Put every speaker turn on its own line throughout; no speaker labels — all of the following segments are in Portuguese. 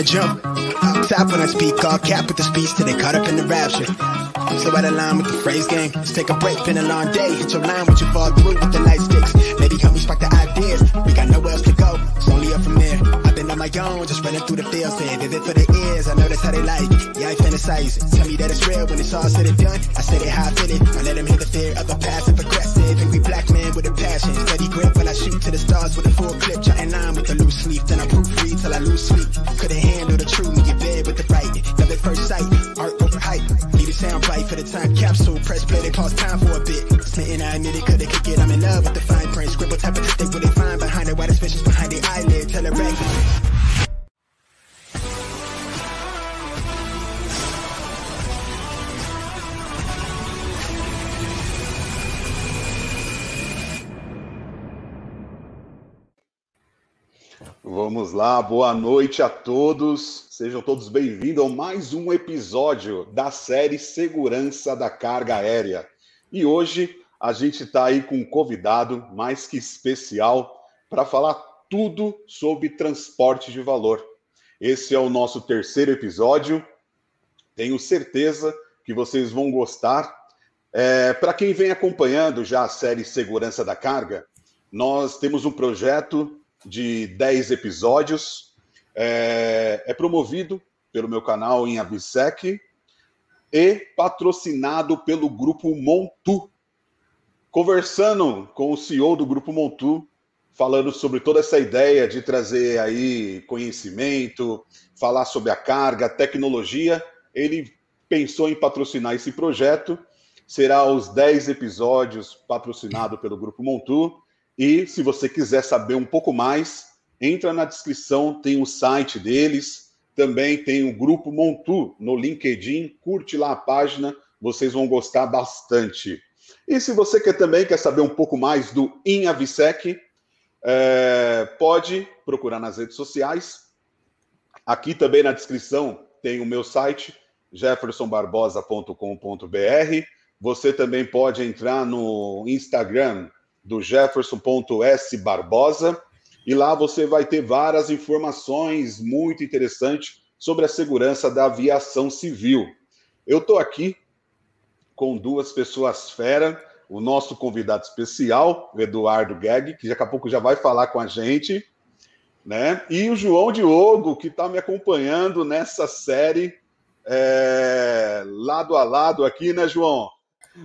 the jump. Top when I speak, all cap with the speech till they caught up in the rapture. So out of line with the phrase game. Let's take a break, been a long day. Hit your line what you fall through with the light sticks. Maybe help me spark the ideas. We got nowhere else to go. It's only up from there. My own, just running through the field. Saying, it for the ears? I know that's how they like it. Yeah, I fantasize it. Tell me that it's real when it's all said and done. I said it how I feel it. I let them hit the fear of the passive aggressive. Angry black man with a passion. Steady grip when I shoot to the stars with a full clip. Jotting line with the loose sleep. Then I proofread till I lose sleep. Couldn't handle the truth. Me get bed with the right. Love at first sight. Art over hype. Need a sound bite for the time capsule. Press play, they pause time for a bit. Smitten, I admit it, could it kick it. I'm in love with the fine print. Scribble type of think what they find behind it. Why the behind the eyelid. Tell it back.
Vamos lá, boa noite a todos. Sejam todos bem-vindos a mais um episódio da série Segurança da Carga Aérea. E hoje a gente está aí com um convidado mais que especial para falar tudo sobre transporte de valor. Esse é o nosso terceiro episódio. Tenho certeza que vocês vão gostar. É, para quem vem acompanhando já a série Segurança da Carga, nós temos um projeto de 10 episódios. É, é, promovido pelo meu canal em Absec e patrocinado pelo Grupo Montu. Conversando com o CEO do Grupo Montu, falando sobre toda essa ideia de trazer aí conhecimento, falar sobre a carga, tecnologia, ele pensou em patrocinar esse projeto. Será os 10 episódios patrocinado pelo Grupo Montu. E se você quiser saber um pouco mais, entra na descrição, tem o site deles, também tem o grupo Montu no LinkedIn, curte lá a página, vocês vão gostar bastante. E se você quer também quer saber um pouco mais do Inavisec, é, pode procurar nas redes sociais. Aqui também na descrição tem o meu site, jeffersonbarbosa.com.br. Você também pode entrar no Instagram, do jefferson.sbarbosa, e lá você vai ter várias informações muito interessantes sobre a segurança da aviação civil. Eu estou aqui com duas pessoas fera, o nosso convidado especial, o Eduardo Gag, que daqui a pouco já vai falar com a gente, né? E o João Diogo, que está me acompanhando nessa série é, lado a lado aqui, né, João?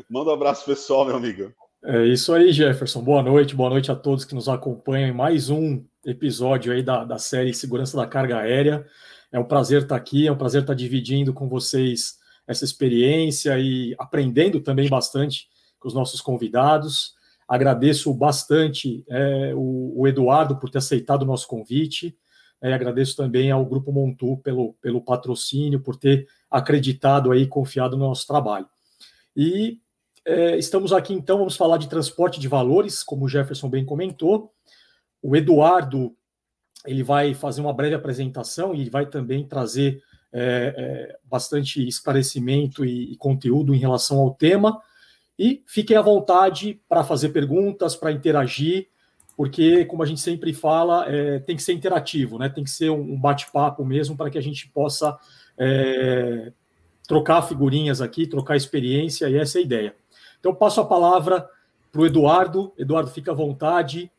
Manda um abraço pessoal, meu amigo.
É isso aí, Jefferson. Boa noite, boa noite a todos que nos acompanham em mais um episódio aí da, da série Segurança da Carga Aérea. É um prazer estar aqui, é um prazer estar dividindo com vocês essa experiência e aprendendo também bastante com os nossos convidados. Agradeço bastante é, o, o, Eduardo por ter aceitado o nosso convite. É, agradeço também ao Grupo Montu pelo, pelo patrocínio, por ter acreditado aí, confiado no nosso trabalho. E é, estamos aqui então, vamos falar de transporte de valores, como o Jefferson bem comentou. O Eduardo ele vai fazer uma breve apresentação e vai também trazer é, é, bastante esclarecimento e, e, conteúdo em relação ao tema. E fiquem à vontade para fazer perguntas, para interagir, porque, como a gente sempre fala, é, tem que ser interativo, né? tem que ser um, um bate-papo mesmo para que a gente possa trocar figurinhas aqui, trocar experiência, e essa é a ideia. Então, passo a palavra para o Eduardo. Eduardo, fica à vontade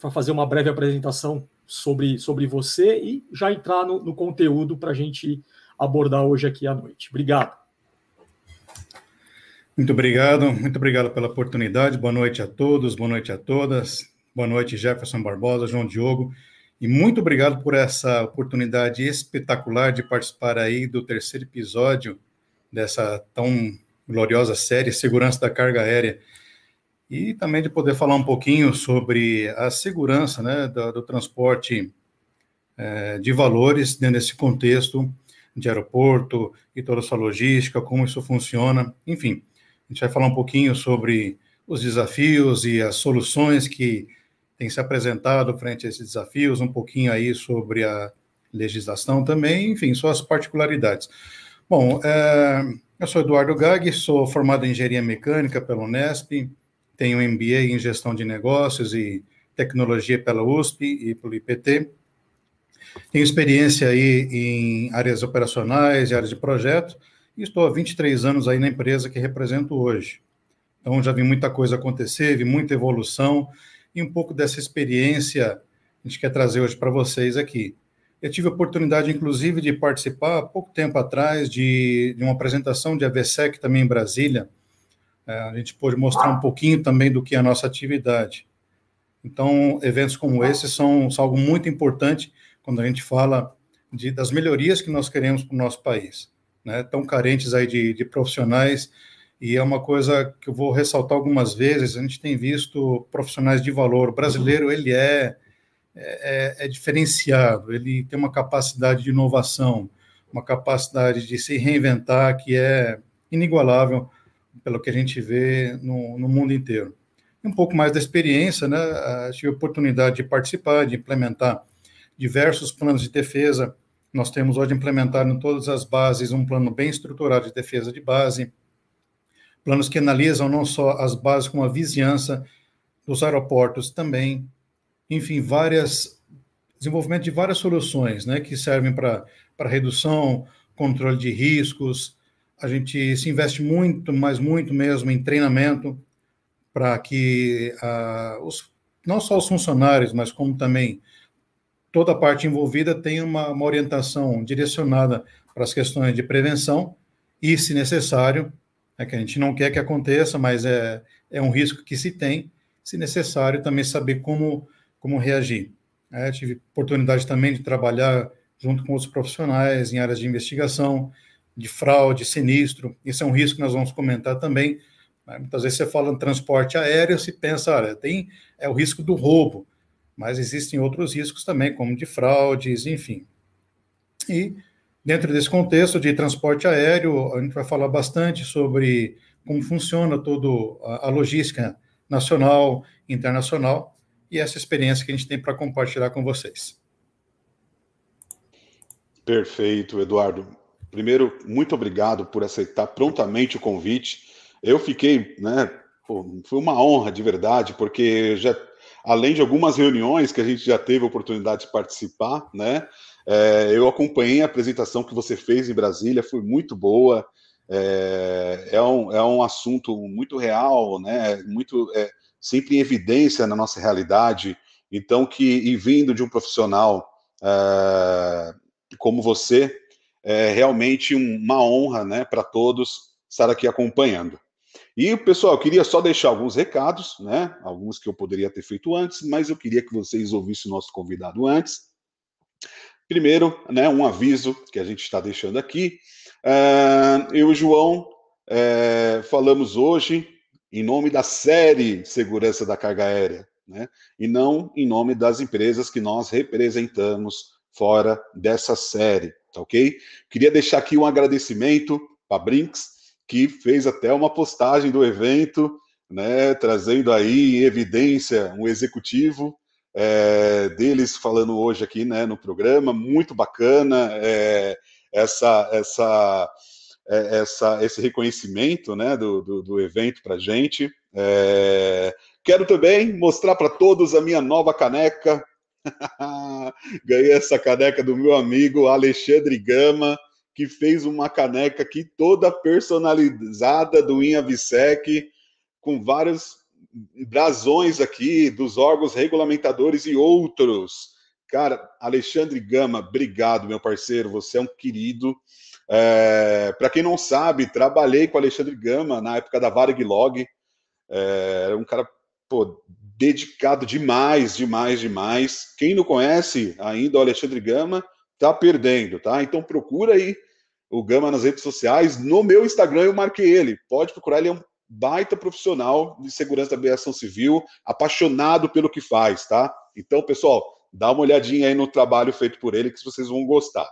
para fazer uma breve apresentação sobre, sobre você e já entrar no, no conteúdo para a gente abordar hoje aqui à noite. Obrigado.
Muito obrigado, muito obrigado pela oportunidade. Boa noite a todos, boa noite a todas. Boa noite, Jefferson Barbosa, João Diogo. E muito obrigado por essa oportunidade espetacular de participar aí do terceiro episódio dessa tão gloriosa série Segurança da Carga Aérea, e também de poder falar um pouquinho sobre a segurança né, do, do transporte é, de valores dentro desse contexto de aeroporto e toda essa logística, como isso funciona, enfim. A gente vai falar um pouquinho sobre os desafios e as soluções que têm se apresentado frente a esses desafios, um pouquinho aí sobre a legislação também, enfim, suas particularidades. Bom, é, eu sou Eduardo Gag, sou formado em engenharia mecânica pela Unesp, tenho MBA em gestão de negócios e tecnologia pela USP e pelo IPT. Tenho experiência aí em áreas operacionais e áreas de projeto, e estou há 23 anos aí na empresa que represento hoje. Então, já vi muita coisa acontecer, vi muita evolução, e um pouco dessa experiência a gente quer trazer hoje para vocês aqui. Eu tive a oportunidade, inclusive, de participar, há pouco tempo atrás, de, de uma apresentação de AVSEC também em Brasília. É, a gente pôde mostrar um pouquinho também do que é a nossa atividade. Então, eventos como esse são, são algo muito importante quando a gente fala de, das melhorias que nós queremos para o nosso país. Né? Tão carentes aí de, de profissionais, e é uma coisa que eu vou ressaltar algumas vezes, a gente tem visto profissionais de valor. O brasileiro, ele é, é, é diferenciado, ele tem uma capacidade de inovação, uma capacidade de se reinventar que é inigualável pelo que a gente vê no, no mundo inteiro um pouco mais da experiência, né? Tive a oportunidade de participar, de implementar diversos planos de defesa. Nós temos hoje implementado em todas as bases um plano bem estruturado de defesa de base, planos que analisam não só as bases, como a vizinhança dos aeroportos também. Enfim, várias desenvolvimento de várias soluções, né, que servem para redução, controle de riscos. A gente se investe muito, mas muito mesmo em treinamento para que uh, os, não só os funcionários, mas como também toda a parte envolvida tenha uma, uma orientação direcionada para as questões de prevenção e, se necessário, é que a gente não quer que aconteça, mas é, é um risco que se tem, se necessário, também saber como, como reagir. É, tive oportunidade também de trabalhar junto com outros profissionais em áreas de investigação, de fraude, sinistro. Esse é um risco que nós vamos comentar também, né? Muitas vezes você fala em transporte aéreo, se pensa, olha, tem é o risco do roubo, mas existem outros riscos também, como de fraudes, enfim. E dentro desse contexto de transporte aéreo, a gente vai falar bastante sobre como funciona toda a logística nacional, internacional, e essa experiência que a gente tem para compartilhar com vocês.
Perfeito, Eduardo. Primeiro, muito obrigado por aceitar prontamente o convite eu fiquei, né? Foi uma honra de verdade, porque já, além de algumas reuniões que a gente já teve a oportunidade de participar, né? É, eu acompanhei a apresentação que você fez em Brasília, foi muito boa. É, é, um, é um assunto muito real, né? Muito é, sempre em evidência na nossa realidade. Então, que e vindo de um profissional é, como você, é realmente uma honra, né, para todos estar aqui acompanhando. E, pessoal, eu queria só deixar alguns recados, né? Alguns que eu poderia ter feito antes, mas eu queria que vocês ouvissem o nosso convidado antes. Primeiro, né, um aviso que a gente está deixando aqui. Uh, eu e o João é, falamos hoje em nome da série Segurança da Carga Aérea, né? E não em nome das empresas que nós representamos fora dessa série, tá ok? Queria deixar aqui um agradecimento para Brinks, que fez até uma postagem do evento, né, trazendo aí em evidência um executivo é, deles falando hoje aqui né, no programa, muito bacana é, essa, essa, é, essa, esse reconhecimento né, do, do, do evento para a gente. É, quero também mostrar para todos a minha nova caneca. Ganhei essa caneca do meu amigo Alexandre Gama que fez uma caneca aqui toda personalizada do INAVSEC, com vários brasões aqui dos órgãos regulamentadores e outros. Cara, Alexandre Gama, obrigado, meu parceiro, você é um querido. É, Para quem não sabe, trabalhei com Alexandre Gama na época da Varg Log. É, era um cara pô, dedicado demais, demais, demais. Quem não conhece ainda o Alexandre Gama, tá perdendo, tá? Então procura aí o Gama nas redes sociais. No meu Instagram eu marquei ele. Pode procurar, ele é um baita profissional de segurança da aviação civil, apaixonado pelo que faz, tá? Então, pessoal, dá uma olhadinha aí no trabalho feito por ele que vocês vão gostar.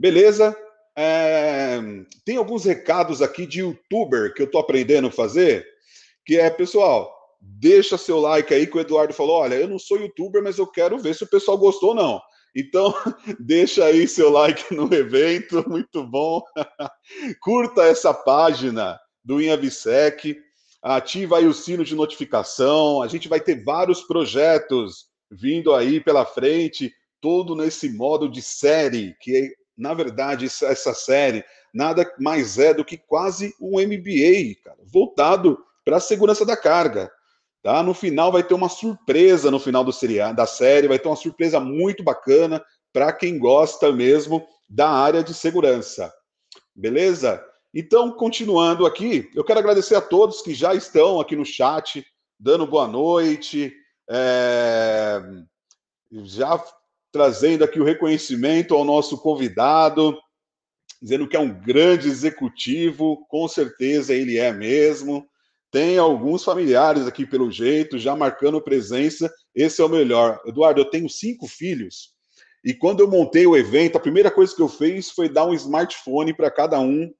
Beleza? É... Tem alguns recados aqui de youtuber que eu tô aprendendo a fazer, que é, pessoal, deixa seu like aí que o Eduardo falou, olha, eu não sou youtuber, mas eu quero ver se o pessoal gostou ou não. Então, deixa aí seu like no evento, muito bom. Curta essa página do InhaVisec, ativa aí o sino de notificação. A gente vai ter vários projetos vindo aí pela frente, todo nesse modo de série, que na verdade essa série nada mais é do que quase um MBA, cara, voltado para a segurança da carga. Tá? No final vai ter uma surpresa no final do da série, vai ter uma surpresa muito bacana para quem gosta mesmo da área de segurança. Beleza? Então, continuando aqui, eu quero agradecer a todos que já estão aqui no chat, dando boa noite, é... já trazendo aqui o reconhecimento ao nosso convidado, dizendo que é um grande executivo, com certeza ele é mesmo. Tem alguns familiares aqui, pelo jeito, já marcando presença. Esse é o melhor. Eduardo, eu tenho cinco filhos. E quando eu montei o evento, a primeira coisa que eu fiz foi dar um smartphone para cada um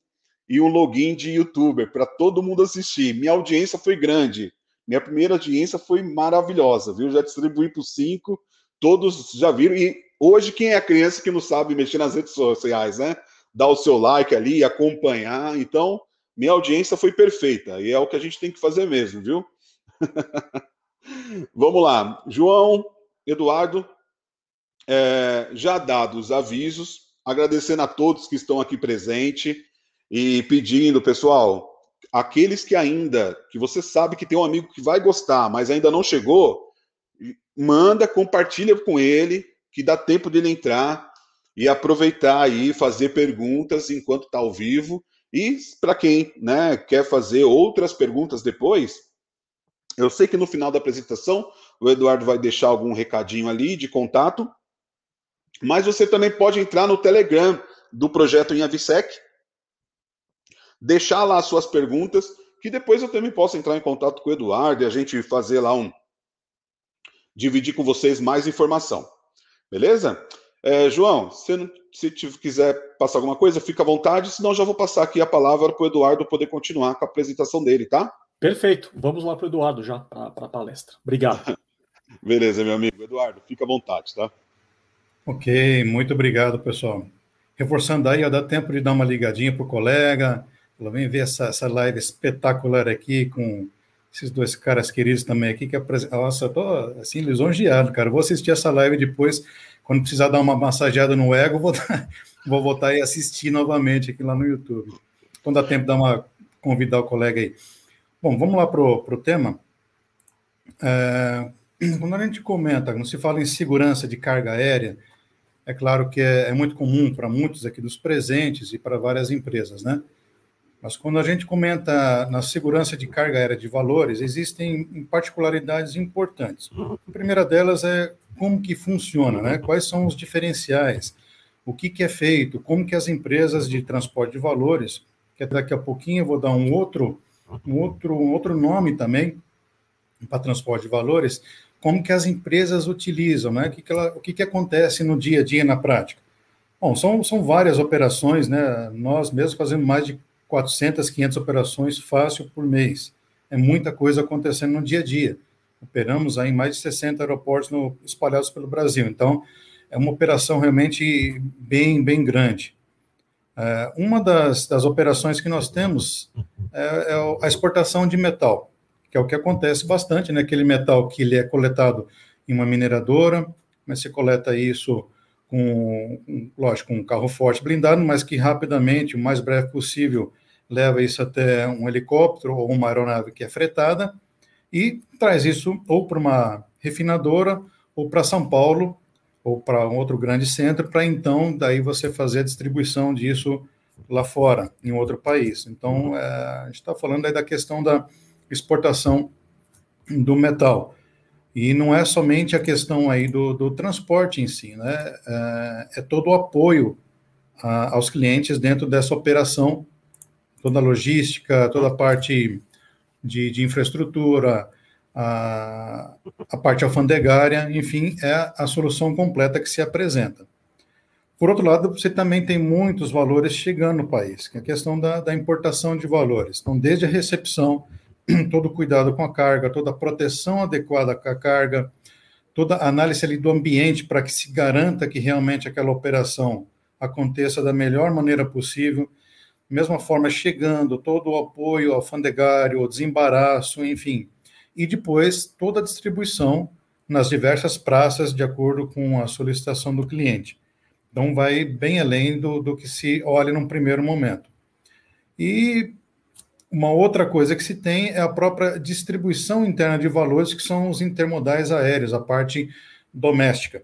e um login de youtuber para todo mundo assistir. Minha audiência foi grande. Minha primeira audiência foi maravilhosa, viu? Já distribuí para os cinco, todos já viram. E hoje, quem é criança que não sabe mexer nas redes sociais, né? Dar o seu like ali, acompanhar. Então, minha audiência foi perfeita. E é o que a gente tem que fazer mesmo, viu? Vamos lá. João, Eduardo, é, já dados os avisos, agradecendo a todos que estão aqui presentes e pedindo, pessoal, aqueles que ainda, que você sabe que tem um amigo que vai gostar, mas ainda não chegou, manda, compartilha com ele, que dá tempo dele entrar e aproveitar aí, fazer perguntas enquanto está ao vivo. E para quem né, quer fazer outras perguntas depois, eu sei que no final da apresentação o Eduardo vai deixar algum recadinho ali de contato, mas você também pode entrar no Telegram do projeto Inhavisec, deixar lá as suas perguntas, que depois eu também posso entrar em contato com o Eduardo e a gente fazer lá um. Dividir com vocês mais informação. Beleza? É, João, se, não, se quiser passar alguma coisa, fica à vontade, senão já vou passar aqui a palavra para o Eduardo poder continuar com a apresentação dele, tá?
Perfeito. Vamos lá para o Eduardo já, para a palestra. Obrigado.
Beleza, meu amigo. Eduardo, fica à vontade, tá?
Ok, muito obrigado, pessoal. Reforçando aí, dá tempo de dar uma ligadinha para o colega, vem ver essa, essa live espetacular aqui com esses dois caras queridos também aqui, que apresentam. Nossa, tô assim, lisonjeado, cara. Vou assistir essa live depois, quando precisar dar uma massageada no ego, vou, vou voltar e assistir novamente aqui lá no YouTube. Então dá tempo de dar uma, convidar o colega aí. Bom, vamos lá para o tema. É, quando a gente comenta, quando se fala em segurança de carga aérea, é claro que é, é muito comum para muitos aqui dos presentes e para várias empresas, né? Mas quando a gente comenta na segurança de carga aérea de valores, existem particularidades importantes. A primeira delas é como que funciona, né? Quais são os diferenciais? O que, que é feito? Como que as empresas de transporte de valores, que daqui a pouquinho eu vou dar um outro, um outro, um outro nome também para transporte de valores, como que as empresas utilizam, né? O que, que, ela, o que, que acontece no dia a dia, na prática? Bom, são, são várias operações, né? Nós mesmos fazemos mais de 400, 500 operações fácil por mês. É muita coisa acontecendo no dia a dia. Operamos aí em mais de 60 aeroportos no, espalhados pelo Brasil. Então, é uma operação realmente bem, bem grande. É, uma das, das operações que nós temos é, é a exportação de metal que é o que acontece bastante, né? Aquele metal que ele é coletado em uma mineradora, mas você coleta isso com, lógico, um carro forte blindado, mas que rapidamente, o mais breve possível, leva isso até um helicóptero ou uma aeronave que é fretada e traz isso ou para uma refinadora ou para São Paulo ou para um outro grande centro, para então daí você fazer a distribuição disso lá fora, em outro país. Então, é, a gente está falando aí da questão da exportação do metal. E não é somente a questão aí do, do transporte em si, né? É, é todo o apoio a, aos clientes dentro dessa operação, toda a logística, toda a parte de, de infraestrutura, a, a parte alfandegária, enfim, é a solução completa que se apresenta. Por outro lado, você também tem muitos valores chegando no país, que é a questão da, da importação de valores. Então, desde a recepção, todo o cuidado com a carga, toda a proteção adequada com a carga, toda a análise ali do ambiente para que se garanta que realmente aquela operação aconteça da melhor maneira possível. Mesma forma, chegando, todo o apoio alfandegário, desembaraço, enfim. E depois, toda a distribuição nas diversas praças de acordo com a solicitação do cliente. Então, vai bem além do, do que se olha num primeiro momento. E uma outra coisa que se tem é a própria distribuição interna de valores, que são os intermodais aéreos, a parte doméstica.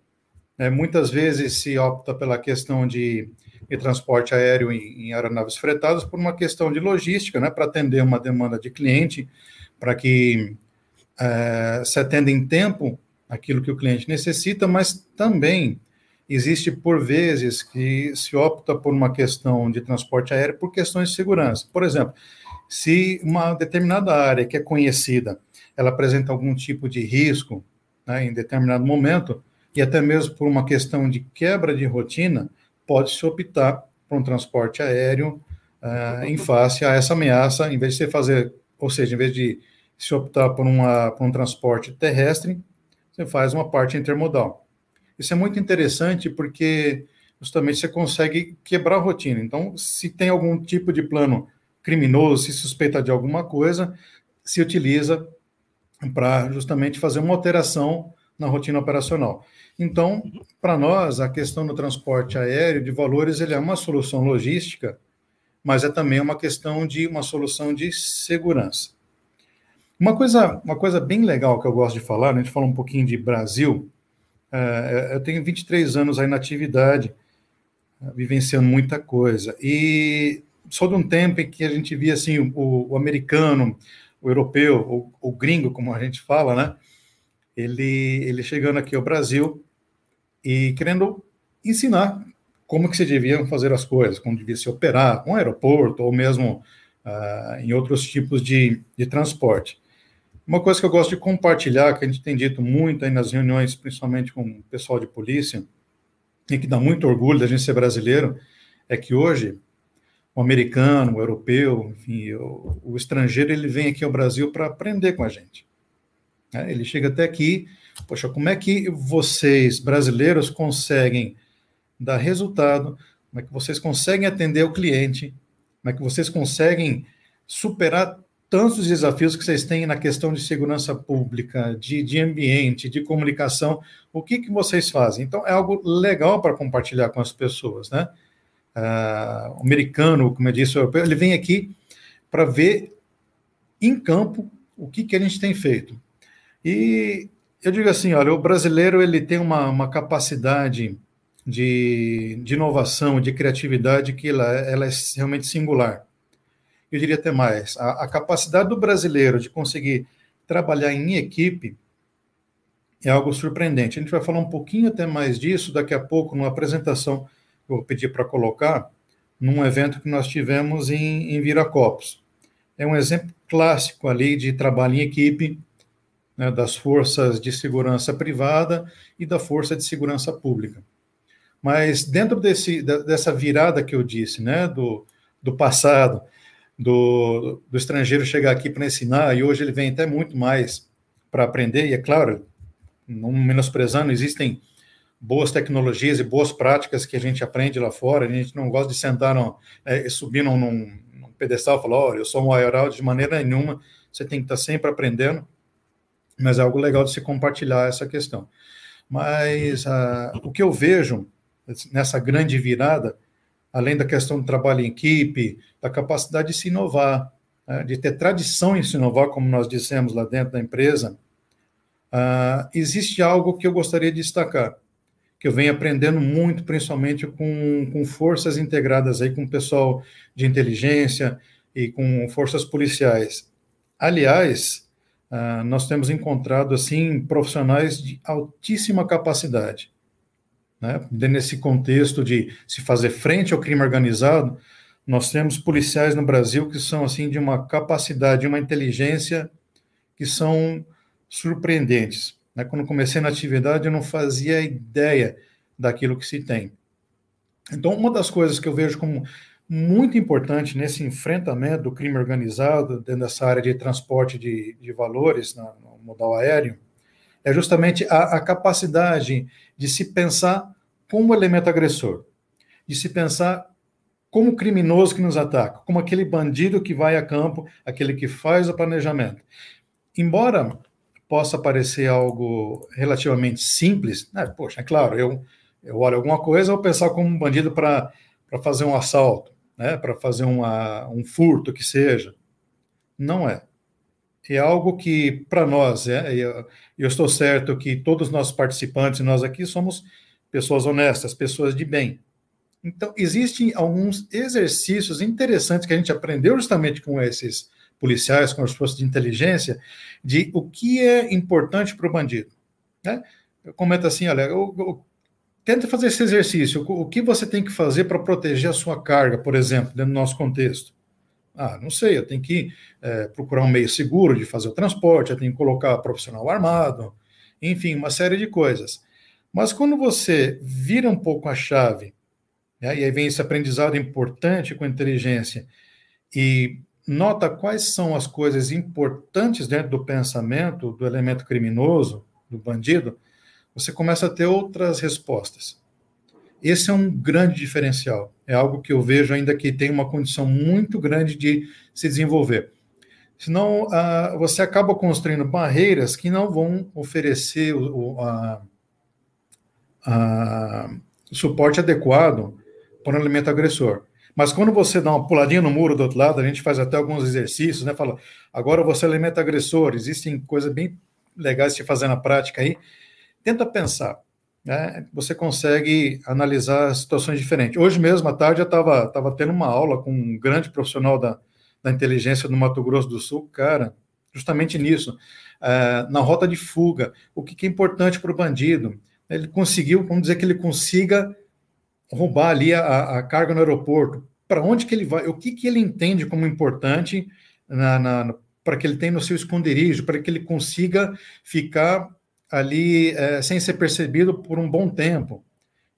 É, muitas vezes se opta pela questão de, de transporte aéreo em, em, aeronaves fretadas por uma questão de logística, né, para atender uma demanda de cliente, para que é, se atenda em tempo aquilo que o cliente necessita, mas também existe por vezes que se opta por uma questão de transporte aéreo por questões de segurança. Por exemplo, se uma determinada área que é conhecida, ela apresenta algum tipo de risco né, em determinado momento, e até mesmo por uma questão de quebra de rotina, pode-se optar por um transporte aéreo uh, em face a essa ameaça, em vez de você fazer, ou seja, em vez de se optar por, uma, por um transporte terrestre, você faz uma parte intermodal. Isso é muito interessante porque justamente você consegue quebrar a rotina. Então, se tem algum tipo de plano criminoso, se suspeita de alguma coisa, se utiliza para justamente fazer uma alteração na rotina operacional. Então, para nós, a questão do transporte aéreo de valores ele é uma solução logística, mas é também uma questão de uma solução de segurança. Uma coisa, uma coisa bem legal que eu gosto de falar, né, a gente fala um pouquinho de Brasil, é, eu tenho 23 anos aí na atividade, vivenciando muita coisa, e sou de um tempo em que a gente via assim, o, o americano, o europeu, o, o gringo, como a gente fala, né, ele, ele chegando aqui ao Brasil e querendo ensinar como que se deviam fazer as coisas, como devia se operar um aeroporto ou mesmo uh, em outros tipos de, de transporte. Uma coisa que eu gosto de compartilhar, que a gente tem dito muito aí nas reuniões, principalmente com o pessoal de polícia, e que dá muito orgulho da gente ser brasileiro, é que hoje o americano, o europeu, enfim, o, o estrangeiro, ele vem aqui ao Brasil para aprender com a gente. É, ele chega até aqui, poxa, como é que vocês, brasileiros, conseguem dar resultado? Como é que vocês conseguem atender o cliente? Como é que vocês conseguem superar tantos desafios que vocês têm na questão de segurança pública, de, de ambiente, de comunicação? O que, que vocês fazem? Então, é algo legal para compartilhar com as pessoas, né? Uh, o americano, como eu disse, europeu, ele vem aqui para ver em campo o que, que a gente tem feito. E eu digo assim, olha, o brasileiro ele tem uma, uma capacidade de, de inovação, de criatividade que ela, ela é realmente singular. Eu diria até mais, a, a capacidade do brasileiro de conseguir trabalhar em equipe é algo surpreendente. A gente vai falar um pouquinho até mais disso daqui a pouco, numa apresentação que eu vou pedir para colocar, num evento que nós tivemos em, em Viracopos. É um exemplo clássico ali de trabalho em equipe, né, das forças de segurança privada e da força de segurança pública. Mas dentro desse, dessa virada que eu disse, né, do, do passado, do, do estrangeiro chegar aqui para ensinar, e hoje ele vem até muito mais para aprender, e é claro, não menosprezando, existem boas tecnologias e boas práticas que a gente aprende lá fora, a gente não gosta de sentar no, é, subir num, num pedestal e falar, olha, eu sou um aeronaut de maneira nenhuma, você tem que estar sempre aprendendo, mas é algo legal de se compartilhar essa questão. Mas uh, o que eu vejo nessa grande virada, além da questão do trabalho em equipe, da capacidade de se inovar, uh, de ter tradição em se inovar, como nós dissemos lá dentro da empresa, uh, existe algo que eu gostaria de destacar, que eu venho aprendendo muito, principalmente com, com forças integradas aí, com o pessoal de inteligência e com forças policiais. Aliás, Uh, nós temos encontrado assim profissionais de altíssima capacidade, né? Nesse contexto de se fazer frente ao crime organizado, nós temos policiais no Brasil que são assim de uma capacidade, uma inteligência que são surpreendentes. Né? Quando comecei na atividade, eu não fazia ideia daquilo que se tem. Então, uma das coisas que eu vejo como muito importante nesse enfrentamento do crime organizado, dentro dessa área de transporte de, de valores na, no modal aéreo, é justamente a, a, capacidade de se pensar como elemento agressor, de se pensar como criminoso que nos ataca, como aquele bandido que vai a campo, aquele que faz o planejamento. Embora possa parecer algo relativamente simples, né? poxa, é claro, eu, eu olho alguma coisa, eu pensar como um bandido para fazer um assalto, né? para fazer uma, um furto que seja. Não é. É algo que, para nós, é, eu, eu estou certo que todos os nossos participantes, nós aqui, somos pessoas honestas, pessoas de bem. Então, existem alguns exercícios interessantes que a gente aprendeu justamente com esses policiais, com as forças de inteligência, de o que é importante para o bandido. Né? Comenta assim, olha, eu, eu, tenta fazer esse exercício. O, que você tem que fazer para proteger a sua carga, por exemplo, dentro do nosso contexto? Ah, não sei, eu tenho que é, procurar um meio seguro de fazer o transporte, eu tenho que colocar profissional armado, enfim, uma série de coisas. Mas quando você vira um pouco a chave né? E aí vem esse aprendizado importante com inteligência e nota quais são as coisas importantes dentro do pensamento do elemento criminoso, do bandido, você começa a ter outras respostas. Esse é um grande diferencial. É algo que eu vejo ainda que tem uma condição muito grande de se desenvolver. Senão, uh, você acaba construindo barreiras que não vão oferecer o, o suporte adequado por um elemento agressor. Mas quando você dá uma puladinha no muro do outro lado, a gente faz até alguns exercícios, né? Fala, agora você é elemento agressor, existem coisas bem legais de fazer na prática aí. Tenta pensar, né? Você consegue analisar situações diferentes. Hoje mesmo, à tarde, eu estava tava tendo uma aula com um grande profissional da, da inteligência do Mato Grosso do Sul, cara, justamente nisso, é, na rota de fuga, o que, que é importante para o bandido. Ele conseguiu, vamos dizer que ele consiga roubar ali a, a carga no aeroporto, para onde que ele vai, o que, que ele entende como importante na, na para que ele tenha no seu esconderijo, para que ele consiga ficar ali é, sem ser percebido por um bom tempo.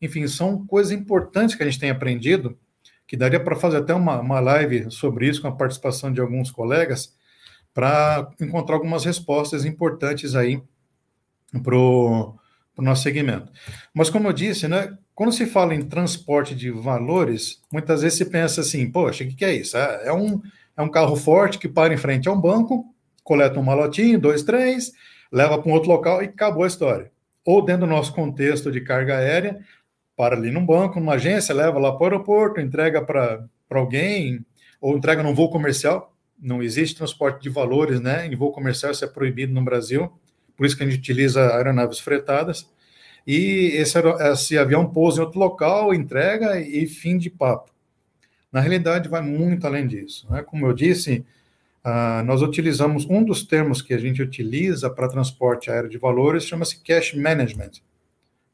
Enfim, são coisas importantes que a gente tem aprendido, que daria para fazer até uma, uma live sobre isso com a participação de alguns colegas, para encontrar algumas respostas importantes aí para o nosso segmento. Mas, como eu disse, né, quando se fala em transporte de valores, muitas vezes se pensa assim, poxa, o que, que é isso? É, é um, é um carro forte que para em frente a um banco, coleta um malotinho, dois, três, leva para um outro local e acabou a história. Ou dentro do nosso contexto de carga aérea, para ali num banco, numa agência, leva lá para o aeroporto, entrega para alguém, ou entrega num voo comercial. Não existe transporte de valores, né? Em voo comercial isso é proibido no Brasil, por isso que a gente utiliza aeronaves fretadas e esse, esse avião pousa em outro local, entrega e fim de papo. Na realidade, vai muito além disso. Né? Como eu disse, uh, nós utilizamos um dos termos que a gente utiliza para transporte aéreo de valores, chama-se cash management,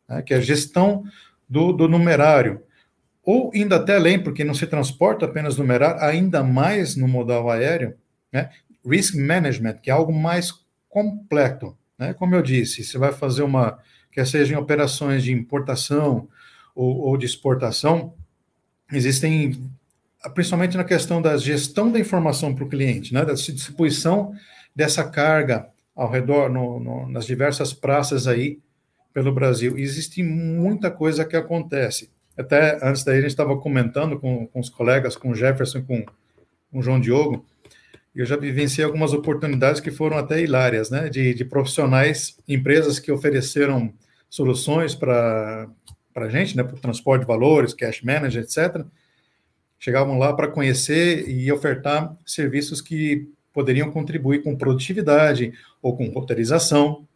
né? que é gestão do, do numerário. Ou ainda até além, porque não se transporta apenas numerário, ainda mais no modal aéreo, né? risk management, que é algo mais completo. Né? Como eu disse, você vai fazer uma quer sejam operações de importação ou, ou de exportação, existem, principalmente na questão da gestão da informação para o cliente, né, da distribuição dessa carga ao redor, no, no, nas diversas praças aí pelo Brasil. Existe muita coisa que acontece. Até antes daí a gente estava comentando com, com os colegas, com o Jefferson, com, com o João Diogo, eu já vivenciei algumas oportunidades que foram até hilárias, né? De, de profissionais, empresas que ofereceram soluções para a gente, né? Para o transporte de valores, cash manager, etc. Chegavam lá para conhecer e ofertar serviços que poderiam contribuir com produtividade ou com roteirização.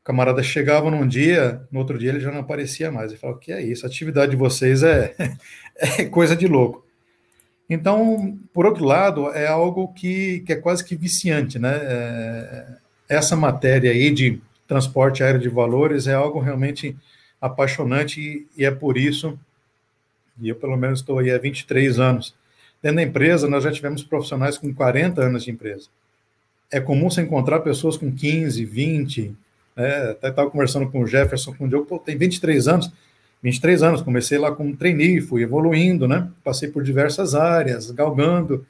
O camarada chegava num dia, no outro dia ele já não aparecia mais. Ele falava: que é isso? A atividade de vocês é, é coisa de louco. Então, por outro lado, é algo que, que é quase que viciante, né? É, essa matéria aí de transporte aéreo de valores é algo realmente apaixonante e, e é por isso, e eu pelo menos estou aí há 23 anos. Dentro da empresa, nós já tivemos profissionais com 40 anos de empresa. É comum você encontrar pessoas com 15, 20, né? até estava conversando com o Jefferson, com o Diogo, pô, tem 23 anos, 23 anos, comecei lá como trainee, fui evoluindo, né? Passei por diversas áreas, galgando,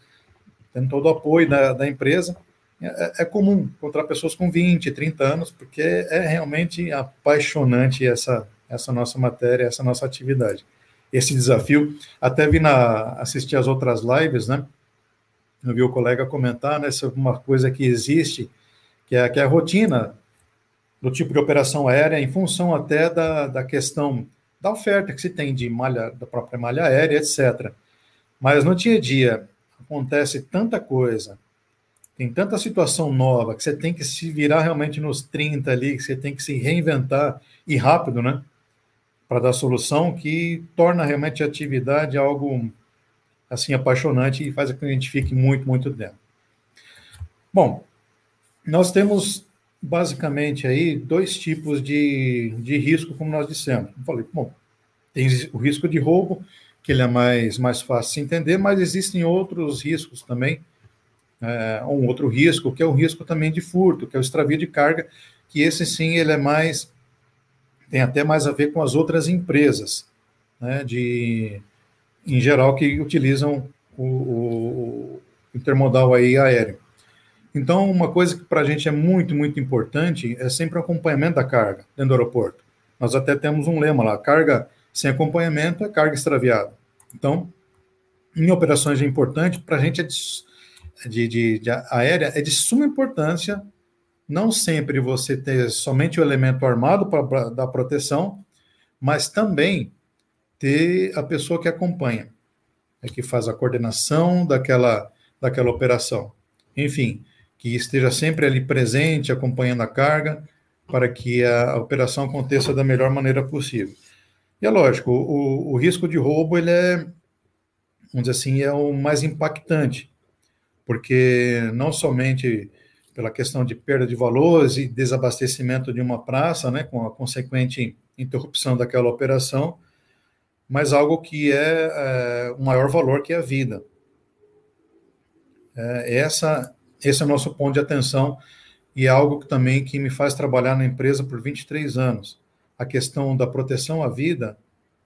tendo todo o apoio da, da empresa. É, é, comum encontrar pessoas com 20, 30 anos, porque é realmente apaixonante essa, essa nossa matéria, essa nossa atividade. Esse desafio, até vi na, assistir as outras lives, né? Eu vi o colega comentar, né, sobre uma coisa que existe, que é, que é a rotina do tipo de operação aérea, em função até da, da questão da oferta que se tem de malha, da própria malha aérea, etc. Mas no dia a dia acontece tanta coisa, tem tanta situação nova que você tem que se virar realmente nos 30 ali, que você tem que se reinventar e rápido, né? Para dar solução que torna realmente a atividade algo assim apaixonante e faz com que a gente fique muito, muito dentro. Bom, nós temos basicamente aí dois tipos de, de risco, como nós dissemos. Eu falei, bom, tem o risco de roubo, que ele é mais, mais fácil de se entender, mas existem outros riscos também, é, um outro risco, que é o risco também de furto, que é o extravio de carga, que esse sim, ele é mais, tem até mais a ver com as outras empresas, né, de, em geral, que utilizam o, o intermodal aí aéreo. Então, uma coisa que para a gente é muito, muito importante é sempre o acompanhamento da carga dentro do aeroporto. Nós até temos um lema lá: carga sem acompanhamento é carga extraviada. Então, em operações é importante, para a gente é de, de, de, aérea é de suma importância não sempre você ter somente o elemento armado para dar proteção, mas também ter a pessoa que acompanha, é que faz a coordenação daquela, daquela operação. Enfim, que esteja sempre ali presente, acompanhando a carga, para que a operação aconteça da melhor maneira possível. E é lógico, o, o risco de roubo, ele é, vamos dizer assim, é o mais impactante, porque não somente pela questão de perda de valores e desabastecimento de uma praça, né, com a consequente interrupção daquela operação, mas algo que é, é o maior valor que é a vida. É, essa esse é o nosso ponto de atenção e é algo que também que me faz trabalhar na empresa por 23 anos. A questão da proteção à vida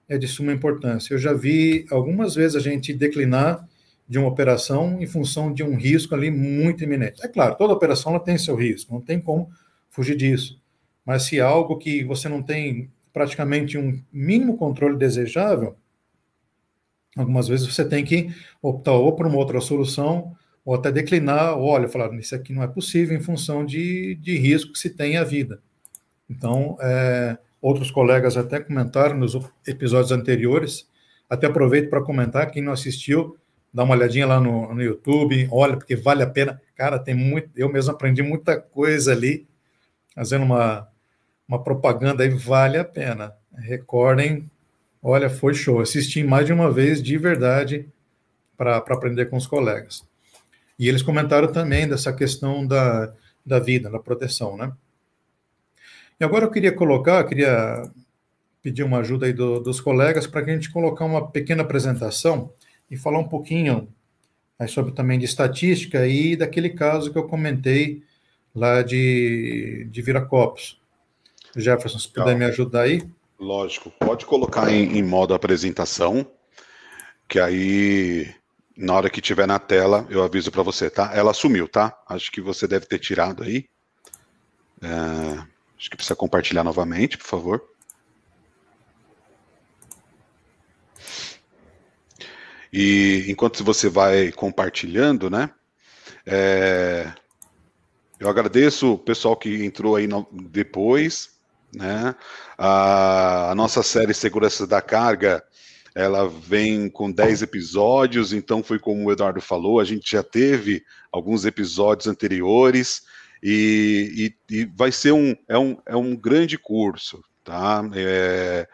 é de suma importância. Eu já vi algumas vezes a gente declinar de uma operação em função de um risco ali muito iminente. É claro, toda operação tem seu risco, não tem como fugir disso. Mas se algo que você não tem praticamente um mínimo controle desejável, algumas vezes você tem que optar ou por uma outra solução ou até declinar, olha, falar, isso aqui não é possível em função de, de risco que se tem à vida. Então, é, outros colegas até comentaram nos episódios anteriores, até aproveito para comentar, quem não assistiu, dá uma olhadinha lá no, no YouTube, olha, porque vale a pena. Cara, tem muito, eu mesmo aprendi muita coisa ali, fazendo uma, uma propaganda aí, vale a pena. Recordem, olha, foi show. Assisti mais de uma vez, de verdade, para aprender com os colegas. E eles comentaram também dessa questão da, da vida, da proteção, né? E agora eu queria colocar, queria pedir uma ajuda aí do, dos colegas para que a gente colocar uma pequena apresentação e falar um pouquinho aí sobre também de estatística e daquele caso que eu comentei lá de, de Viracopos. Jefferson, se puder me ajudar aí.
Lógico, pode colocar em, em modo apresentação, que aí na hora que tiver na tela, eu aviso para você, tá? Ela sumiu, tá? Acho que você deve ter tirado aí. É, acho que precisa compartilhar novamente, por favor. E enquanto você vai compartilhando, né? É, eu agradeço o pessoal que entrou aí no, depois, né? A, a nossa série Segurança da Carga ela vem com 10 episódios, então foi como o Eduardo falou, a gente já teve alguns episódios anteriores e, e, e vai ser um é, um é um grande curso, tá? É,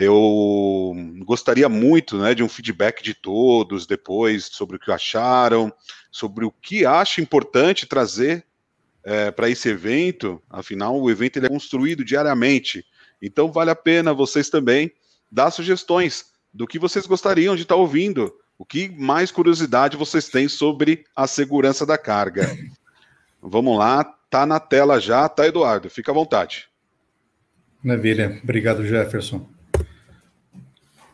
eu gostaria muito né, de um feedback de todos depois sobre o que acharam, sobre o que acha importante trazer é, para esse evento. Afinal, o evento ele é construído diariamente, então vale a pena vocês também dar sugestões do que vocês gostariam de estar tá ouvindo. O que mais curiosidade vocês têm sobre a segurança da carga? Vamos lá, tá na tela já, tá, Eduardo? Fica à vontade.
Maravilha, obrigado, Jefferson.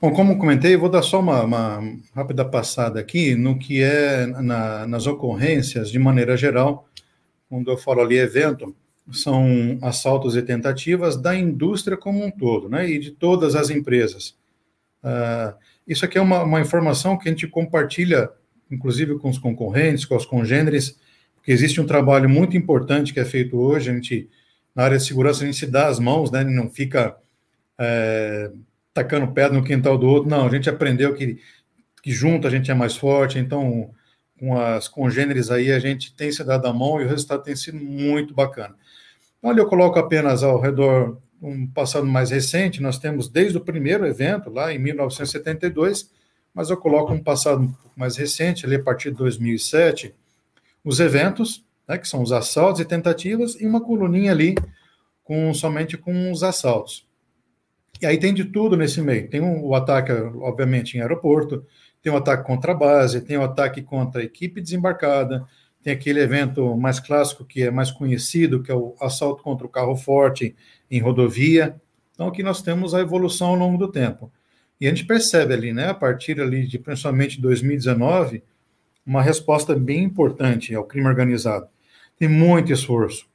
Bom, como comentei, vou dar só uma, uma rápida passada aqui no que é na, nas ocorrências, de maneira geral, quando eu falo ali evento, são assaltos e tentativas da indústria como um todo, né, e de todas as empresas. Uh, isso aqui é uma, uma, informação que a gente compartilha, inclusive com os concorrentes, com os congêneres, porque existe um trabalho muito importante que é feito hoje, a gente, na área de segurança, a gente se dá as mãos, né, não fica é, tacando pedra no quintal do outro, não, a gente aprendeu que, que junto a gente é mais forte, então, com as congêneres aí, a gente tem se dado a mão e o resultado tem sido muito bacana. Ali eu coloco apenas ao redor um passado mais recente, nós temos desde o primeiro evento, lá em 1972, mas eu coloco um passado um pouco mais recente, ali a partir de 2007, os eventos, né, que são os assaltos e tentativas, e uma coluninha ali com somente com os assaltos. E aí tem de tudo nesse meio. Tem um, o ataque, obviamente, em aeroporto, tem o ataque contra a base, tem o ataque contra a equipe desembarcada, tem aquele evento mais clássico que é mais conhecido, que é o assalto contra o carro forte em rodovia. Então aqui nós temos a evolução ao longo do tempo. E a gente percebe ali, né, a partir ali de principalmente 2019, uma resposta bem importante ao crime organizado. Tem muito esforço,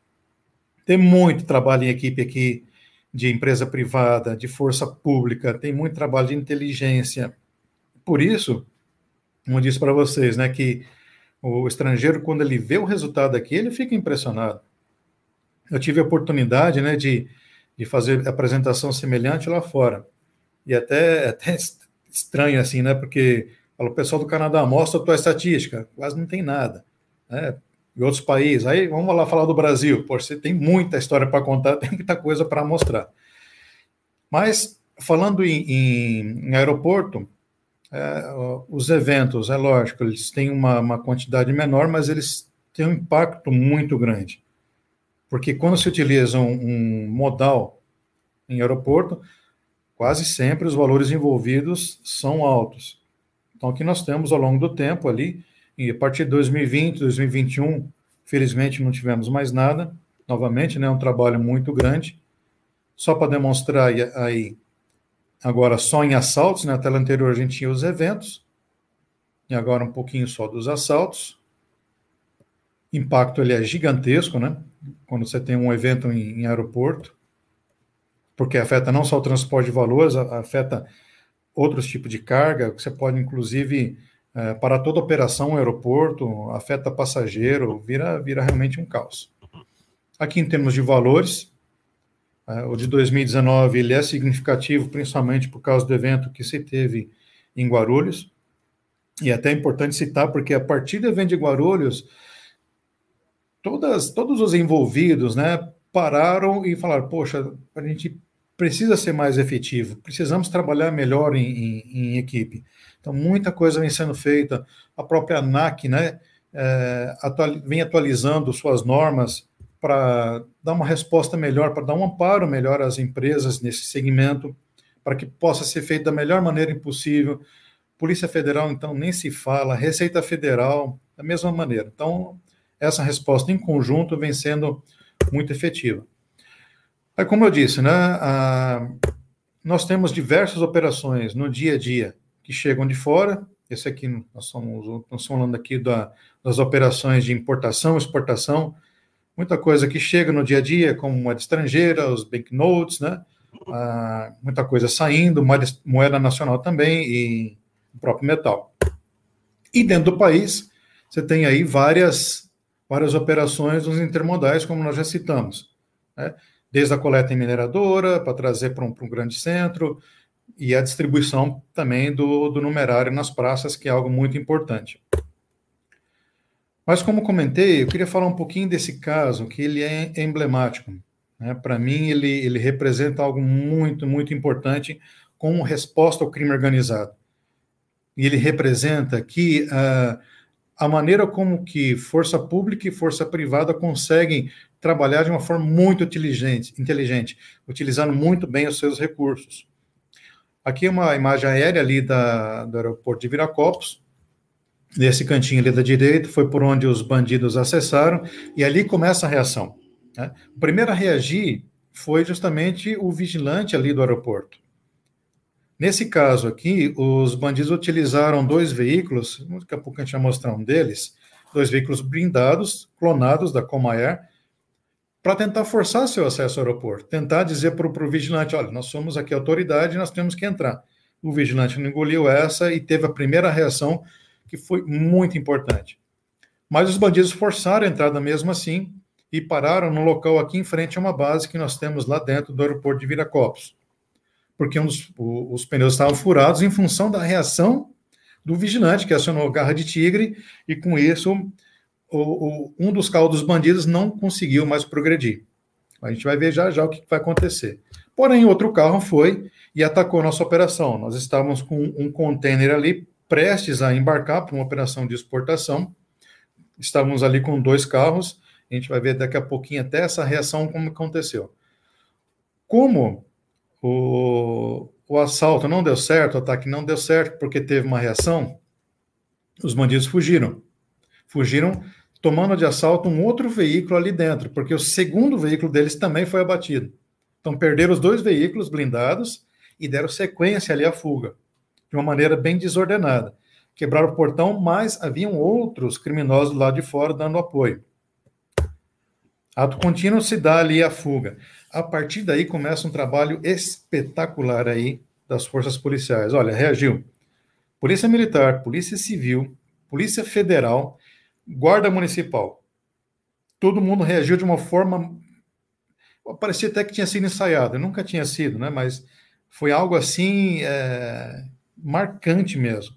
tem muito trabalho em equipe aqui de empresa privada, de força pública, tem muito trabalho de inteligência. Por isso, como eu disse para vocês, né, que o estrangeiro, quando ele vê o resultado aqui, ele fica impressionado. Eu tive a oportunidade, né, de, de fazer apresentação semelhante lá fora e até, até estranho assim, né? Porque fala, o pessoal do Canadá mostra a tua estatística, quase não tem nada, né? Outros países, aí vamos lá falar do Brasil, Pô, você tem muita história para contar, tem muita coisa para mostrar. Mas falando em, em, em aeroporto, é, os eventos, é lógico, eles têm uma, uma quantidade menor, mas eles têm um impacto muito grande. Porque quando se utiliza um, um modal em aeroporto, quase sempre os valores envolvidos são altos. Então, aqui nós temos ao longo do tempo ali, e a partir de 2020, 2021, felizmente não tivemos mais nada, novamente, né, um trabalho muito grande. Só para demonstrar aí, agora só em assaltos, na tela anterior a gente tinha os eventos, e agora um pouquinho só dos assaltos. Impacto ele é gigantesco, né? Quando você tem um evento em, em aeroporto porque afeta não só o transporte de valores, afeta outros tipos de carga, você pode, inclusive, é, para toda operação, aeroporto, afeta passageiro, vira, vira realmente um caos. Aqui, em termos de valores, é, o de 2019 ele é significativo, principalmente por causa do evento que se teve em Guarulhos, e é até importante citar, porque a partir do evento de Guarulhos, todas, todos os envolvidos, né, pararam e falaram, poxa, a gente precisa ser mais efetivo, precisamos trabalhar melhor em, em, em equipe. Então, muita coisa vem sendo feita, a própria ANAC né, é, atual, vem atualizando suas normas para dar uma resposta melhor, para dar um amparo melhor às empresas nesse segmento, para que possa ser feito da melhor maneira possível. Polícia Federal, então, nem se fala, Receita Federal, da mesma maneira. Então, essa resposta em conjunto vem sendo muito efetiva. É como eu disse, né? A, nós temos diversas operações no dia a dia que chegam de fora. Esse aqui, nós estamos, nós falando aqui da, das operações de importação, exportação, muita coisa que chega no dia a dia, como moeda estrangeira, os banknotes, né? Ah, muita coisa saindo, moeda, moeda nacional também e o próprio metal. E dentro do país, você tem aí várias, várias operações nos intermodais, como nós já citamos. Né? desde a coleta em mineradora, para trazer para um, para um grande centro, e a distribuição também do, do numerário nas praças, que é algo muito importante. Mas, como comentei, eu queria falar um pouquinho desse caso, que ele é emblemático. Né? Para mim, ele, ele representa algo muito, muito importante como resposta ao crime organizado. E ele representa que uh, a maneira como que força pública e força privada conseguem trabalhar de uma forma muito inteligente, inteligente, utilizando muito bem os seus recursos. Aqui é uma imagem aérea ali da, do aeroporto de Viracopos, nesse cantinho ali da direita, foi por onde os bandidos acessaram, e ali começa a reação. Né? O primeiro a reagir foi justamente o vigilante ali do aeroporto. Nesse caso aqui, os bandidos utilizaram dois veículos, daqui a pouco a gente vai mostrar um deles, dois veículos blindados, clonados da Comair, para tentar forçar seu acesso ao aeroporto, tentar dizer para o vigilante, olha, nós somos aqui autoridade, nós temos que entrar. O vigilante não engoliu essa e teve a primeira reação, que foi muito importante. Mas os bandidos forçaram a entrada mesmo assim e pararam no local aqui em frente a uma base que nós temos lá dentro do aeroporto de Viracopos. Porque um dos, o, os pneus estavam furados em função da reação do vigilante, que acionou garra de tigre, e com isso o, o, um dos carros dos bandidos não conseguiu mais progredir. A gente vai ver já já o que vai acontecer. Porém, outro carro foi e atacou nossa operação. Nós estávamos com um container ali prestes a embarcar para uma operação de exportação. Estávamos ali com dois carros. A gente vai ver daqui a pouquinho até essa reação como aconteceu. Como o, o assalto não deu certo, o ataque não deu certo porque teve uma reação, os bandidos fugiram. Fugiram tomando de assalto um outro veículo ali dentro, porque o segundo veículo deles também foi abatido. Então perderam os dois veículos blindados e deram sequência ali à fuga, de uma maneira bem desordenada. Quebraram o portão, mas haviam outros criminosos lá de fora dando apoio. Ato contínuo se dá ali a fuga. A partir daí começa um trabalho espetacular aí das forças policiais. Olha, reagiu Polícia Militar, Polícia Civil, Polícia Federal, Guarda Municipal. Todo mundo reagiu de uma forma. Parecia até que tinha sido ensaiado, nunca tinha sido, né? Mas foi algo assim é... marcante mesmo.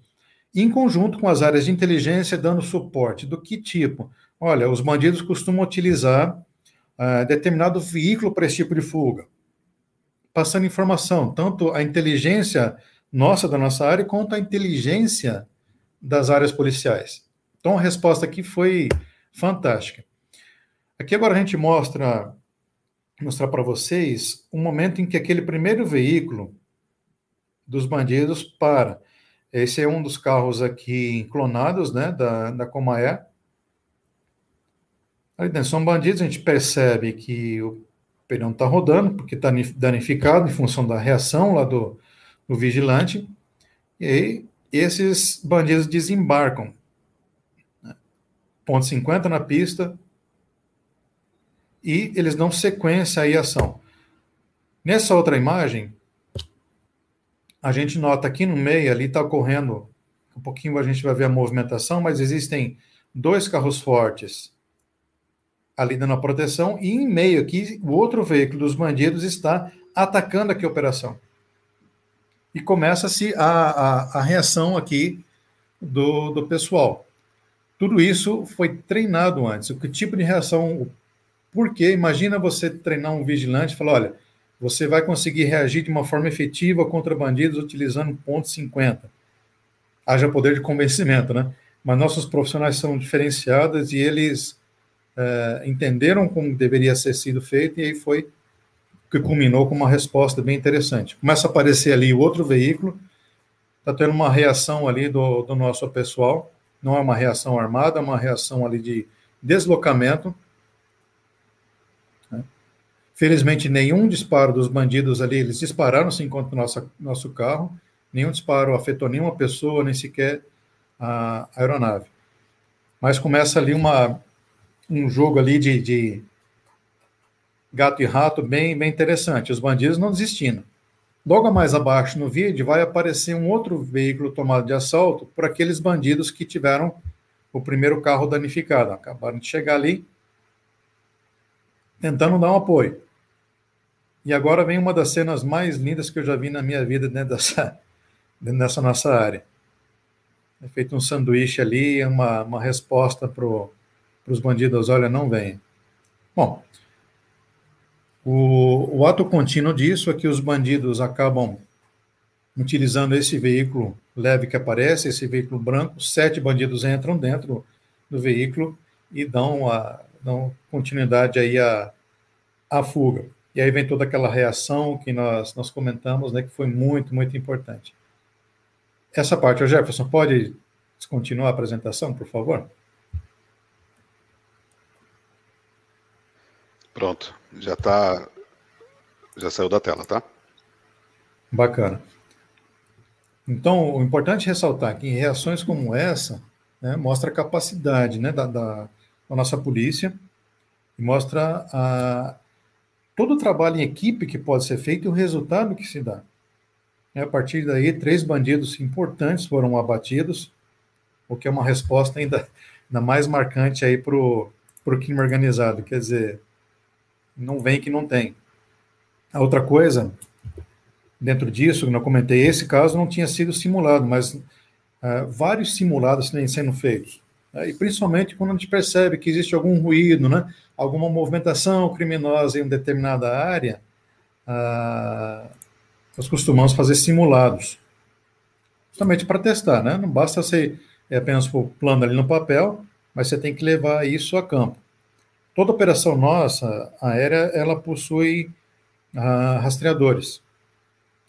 Em conjunto com as áreas de inteligência dando suporte. Do que tipo? Olha, os bandidos costumam utilizar uh, determinado veículo para esse tipo de fuga, passando informação, tanto a inteligência nossa, da nossa área, quanto a inteligência das áreas policiais. Então, a resposta aqui foi fantástica. Aqui agora a gente mostra mostrar para vocês um momento em que aquele primeiro veículo dos bandidos para. Esse é um dos carros aqui clonados, né, da, da Comaé. Aí são bandidos, a gente percebe que o pneu está rodando, porque está danificado em função da reação lá do, do vigilante, e aí esses bandidos desembarcam. Ponto 50 na pista, e eles dão sequência aí à ação. Nessa outra imagem, a gente nota aqui no meio, ali está ocorrendo, um pouquinho a gente vai ver a movimentação, mas existem dois carros fortes ali dando a proteção, e em meio aqui, o outro veículo dos bandidos está atacando aqui a operação. E começa-se a, a, a, reação aqui do, do pessoal. Tudo isso foi treinado antes. O que tipo de reação? Por quê? Imagina você treinar um vigilante e falar: olha, você vai conseguir reagir de uma forma efetiva contra bandidos utilizando ponto 50. Haja poder de convencimento, né? Mas nossos profissionais são diferenciados e eles é, entenderam como deveria ser sido feito e aí foi que culminou com uma resposta bem interessante. Começa a aparecer ali o outro veículo, está tendo uma reação ali do, do nosso pessoal, não é uma reação armada, é uma reação ali de deslocamento. Né? Felizmente, nenhum disparo dos bandidos ali, eles dispararam se enquanto nosso, nosso carro, nenhum disparo afetou nenhuma pessoa, nem sequer a aeronave. Mas começa ali uma, um jogo ali de, de gato e rato bem, bem interessante. Os bandidos não desistindo. Logo mais abaixo no vídeo vai aparecer um outro veículo tomado de assalto por aqueles bandidos que tiveram o primeiro carro danificado. Acabaram de chegar ali tentando dar um apoio. E agora vem uma das cenas mais lindas que eu já vi na minha vida dentro dessa, dentro dessa nossa área. É feito um sanduíche ali, uma, uma resposta para os bandidos, olha, não vem. Bom, o, o ato contínuo disso é que os bandidos acabam utilizando esse veículo leve que aparece, esse veículo branco, sete bandidos entram dentro do veículo e dão, a, dão continuidade aí à, fuga. E aí vem toda aquela reação que nós, nós comentamos, né, que foi muito, muito importante. Essa parte, o Jefferson, pode continuar a apresentação, por favor?
Pronto, já tá. Já saiu da tela, tá?
Bacana. Então, o importante é ressaltar que em reações como essa, né, mostra a capacidade né, da, da, da nossa polícia e mostra a, todo o trabalho em equipe que pode ser feito e o resultado que se dá. A partir daí, três bandidos importantes foram abatidos, o que é uma resposta ainda ainda mais marcante aí para o crime organizado. Quer dizer, não vem que não tem. A outra coisa, dentro disso, eu comentei, esse caso não tinha sido simulado, mas uh, vários simulados têm sendo feitos. Uh, e principalmente quando a gente percebe que existe algum ruído, né, alguma movimentação criminosa em uma determinada área, uh, nós costumamos fazer simulados, justamente para testar, né? Não basta ser é apenas o plano ali no papel, mas você tem que levar isso a campo. Toda operação nossa aérea, ela possui ah, rastreadores.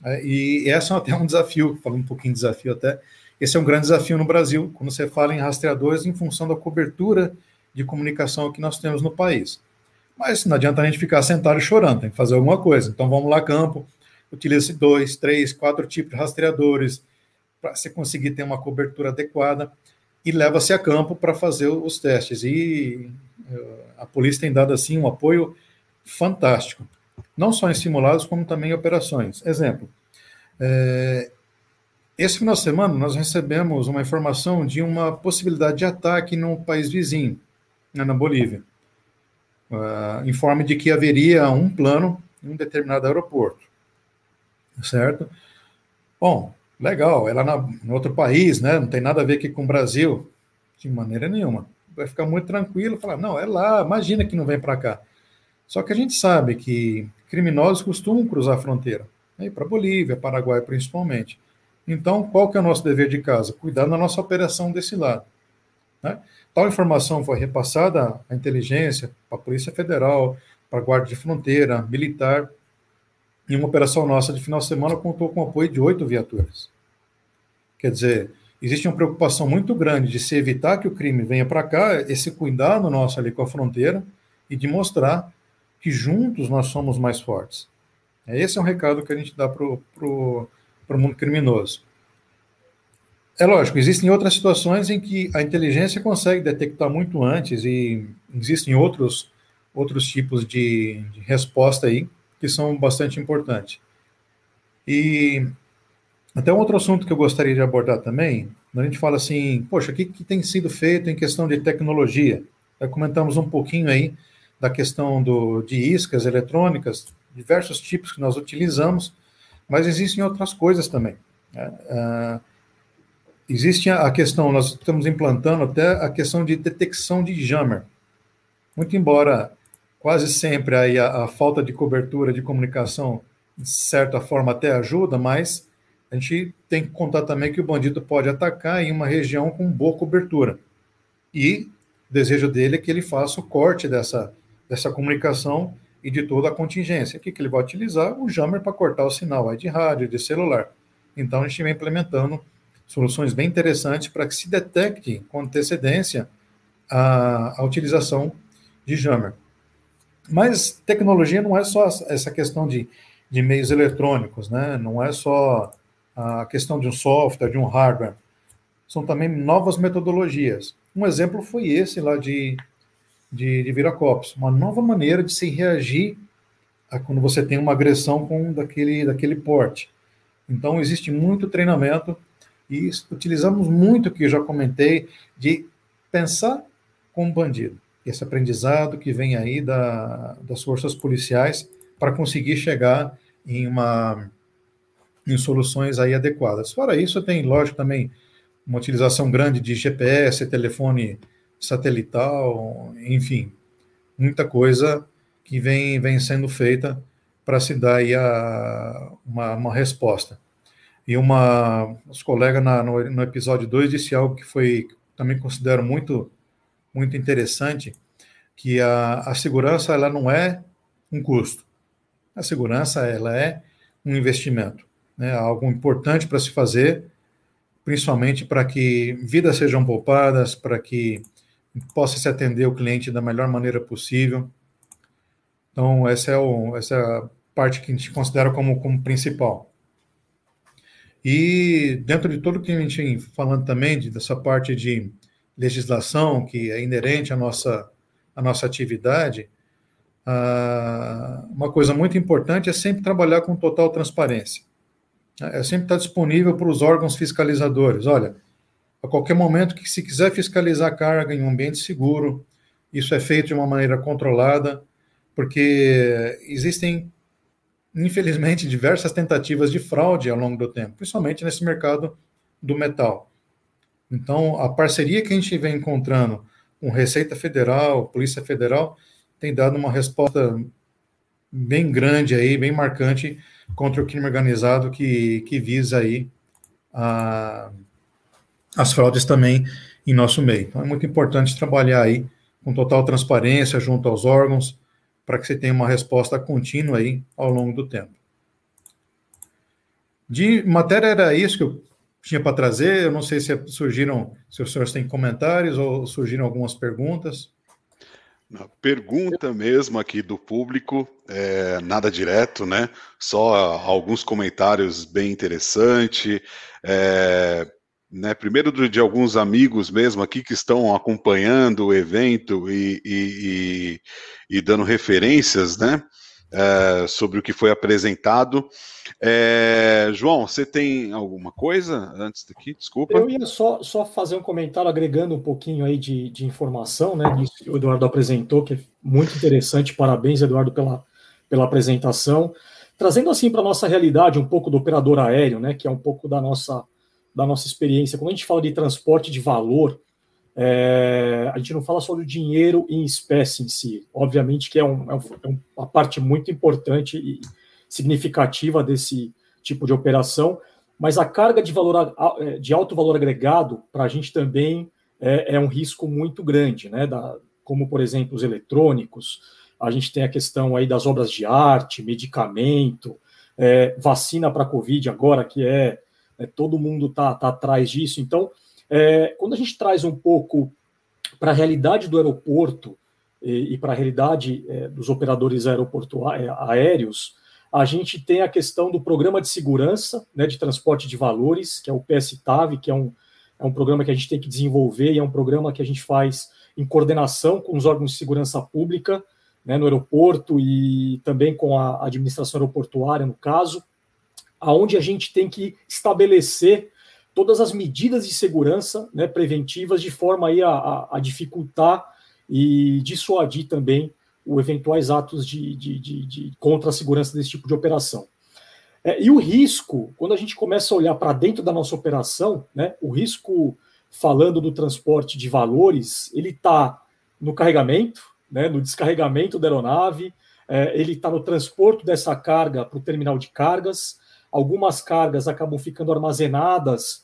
É, e essa é até um desafio, falando um pouquinho de desafio até, esse é um grande desafio no Brasil, quando você fala em rastreadores em função da cobertura de comunicação que nós temos no país. Mas não adianta a gente ficar sentado chorando, tem que fazer alguma coisa. Então vamos lá campo, utilize dois, três, quatro tipos de rastreadores para você conseguir ter uma cobertura adequada e leva-se a campo para fazer os testes. E a polícia tem dado assim um apoio fantástico, não só em simulados, como também em operações. Exemplo, é, esse final de semana nós recebemos uma informação de uma possibilidade de ataque no país vizinho, né, na Bolívia. Uh, informe de que haveria um plano em um determinado aeroporto, certo? Bom, legal, ela na, em outro país, né? Não tem nada a ver aqui com o Brasil, de maneira nenhuma. Vai ficar muito tranquilo, falar, não, é lá, imagina que não vem para cá. Só que a gente sabe que criminosos costumam cruzar a fronteira, né, para Bolívia, Paraguai principalmente. Então, qual que é o nosso dever de casa? Cuidar da nossa operação desse lado. Né? Tal informação foi repassada à inteligência, para a Polícia Federal, para a Guarda de Fronteira, militar, em uma operação nossa de final de semana contou com o apoio de oito viaturas. Quer dizer, existe uma preocupação muito grande de se evitar que o crime venha para cá, esse cuidado nosso ali com a fronteira e de mostrar que juntos nós somos mais fortes. Esse é um recado que a gente dá para o mundo criminoso. É lógico, existem outras situações em que a inteligência consegue detectar muito antes e existem outros, outros tipos de, de resposta aí que são bastante importantes. E até um outro assunto que eu gostaria de abordar também, a gente fala assim, poxa, o que, que tem sido feito em questão de tecnologia? Já comentamos um pouquinho aí da questão do, de iscas eletrônicas, diversos tipos que nós utilizamos, mas existem outras coisas também. Né? Uh, existe a questão, nós estamos implantando até a questão de detecção de jammer. Muito embora quase sempre aí a, a, falta de cobertura de comunicação, de certa forma, até ajuda, mas a gente tem que contar também que o bandido pode atacar em uma região com boa cobertura. E o desejo dele é que ele faça o corte dessa, dessa comunicação e de toda a contingência. O que, que ele vai utilizar? O jammer para cortar o sinal de rádio, de celular. Então, a gente vem implementando soluções bem interessantes para que se detecte com antecedência a, a utilização de jammer. Mas tecnologia não é só essa questão de, de meios eletrônicos, né? não é só a questão de um software, de um hardware. São também novas metodologias. Um exemplo foi esse lá de, de, de Viracopos, uma nova maneira de se reagir a quando você tem uma agressão com daquele, daquele porte. Então, existe muito treinamento e utilizamos muito, que eu já comentei, de pensar como bandido esse aprendizado que vem aí da, das forças policiais para conseguir chegar em uma em soluções aí adequadas. Fora isso, tem, lógico, também uma utilização grande de GPS, telefone satelital, enfim, muita coisa que vem, vem sendo feita para se dar aí a, uma, uma resposta. E uma, os colegas na, no, no episódio 2 disse algo que foi, também considero muito muito interessante, que a, a segurança ela não é um custo. A segurança ela é um investimento, né? algo importante para se fazer, principalmente para que vidas sejam poupadas, para que possa se atender o cliente da melhor maneira possível. Então, essa é, o, essa é a parte que a gente considera como, como principal. E dentro de tudo que a gente falando também, de, dessa parte de legislação que é inerente à nossa, à nossa atividade, ah, uma coisa muito importante é sempre trabalhar com total transparência. É sempre estar disponível para os órgãos fiscalizadores. Olha, a qualquer momento que se quiser fiscalizar a carga em um ambiente seguro, isso é feito de uma maneira controlada, porque existem, infelizmente, diversas tentativas de fraude ao longo do tempo, principalmente nesse mercado do metal. Então, a parceria que a gente vem encontrando com Receita Federal, Polícia Federal, tem dado uma resposta bem grande aí, bem marcante contra o crime organizado que, que visa aí a, as fraudes também em nosso meio. Então é muito importante trabalhar aí com total transparência junto aos órgãos para que você tenha uma resposta contínua aí ao longo do tempo. De matéria era isso que eu tinha para trazer. Eu não sei se surgiram, se os senhores têm comentários ou surgiram algumas perguntas.
Uma pergunta mesmo aqui do público, é, nada direto, né? Só alguns comentários bem interessantes. É, né, primeiro de alguns amigos mesmo aqui que estão acompanhando o evento e, e, e, e dando referências, né? É, sobre o que foi apresentado. É, João, você tem alguma coisa antes daqui? Desculpa.
Eu ia só, só fazer um comentário agregando um pouquinho aí de, de informação, né? Que o Eduardo apresentou, que é muito interessante. Parabéns, Eduardo, pela, pela apresentação. Trazendo assim para a nossa realidade um pouco do operador aéreo, né? Que é um pouco da nossa, da nossa experiência. Quando a gente fala de transporte de valor, é, a gente não fala só do dinheiro em espécie em si. Obviamente que é, um, é, um, é uma parte muito importante e significativa desse tipo de operação, mas a carga de valor é, de alto valor agregado para a gente também é, é, um risco muito grande, né? Da, como por exemplo os eletrônicos, a gente tem a questão aí das obras de arte, medicamento, é, vacina para Covid agora, que é, é todo mundo está tá atrás disso. Então, é, quando a gente traz um pouco para a realidade do aeroporto e, e para a realidade é, dos operadores é, aéreos, a gente tem a questão do programa de segurança né, de transporte de valores, que é o PSTAV, que é um, é um programa que a gente tem que desenvolver e é um programa que a gente faz em coordenação com os órgãos de segurança pública né, no aeroporto e também com a administração aeroportuária, no caso, aonde a gente tem que estabelecer todas as medidas de segurança né, preventivas de forma aí a, a, a dificultar e dissuadir também os eventuais atos de, de, de, de, contra a segurança desse tipo de operação. É, e o risco, quando a gente começa a olhar para dentro da nossa operação, né, o risco, falando do transporte de valores, ele está no carregamento, né, no descarregamento da aeronave, é, ele está no transporte dessa carga para o terminal de cargas. Algumas cargas acabam ficando armazenadas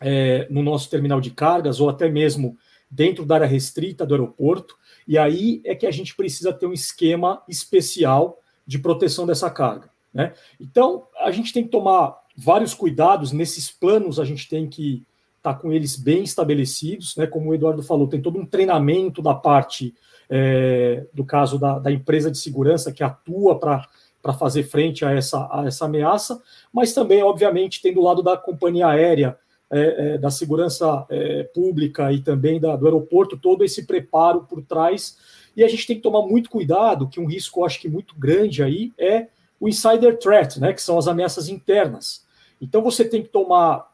é, no nosso terminal de cargas ou até mesmo dentro da área restrita do aeroporto. E aí é que a gente precisa ter um esquema especial de proteção dessa carga. Né? Então, a gente tem que tomar vários cuidados, nesses planos a gente tem que estar tá com eles bem estabelecidos, né? como o Eduardo falou, tem todo um treinamento da parte, é, do caso da, da, empresa de segurança que atua para fazer frente a essa, a essa ameaça, mas também, obviamente, tem do lado da companhia aérea é, é, da segurança é, pública e também da, do aeroporto, todo esse preparo por trás. E a gente tem que tomar muito cuidado, que um risco, acho que muito grande aí, é o insider threat, né, que são as ameaças internas. Então você tem que tomar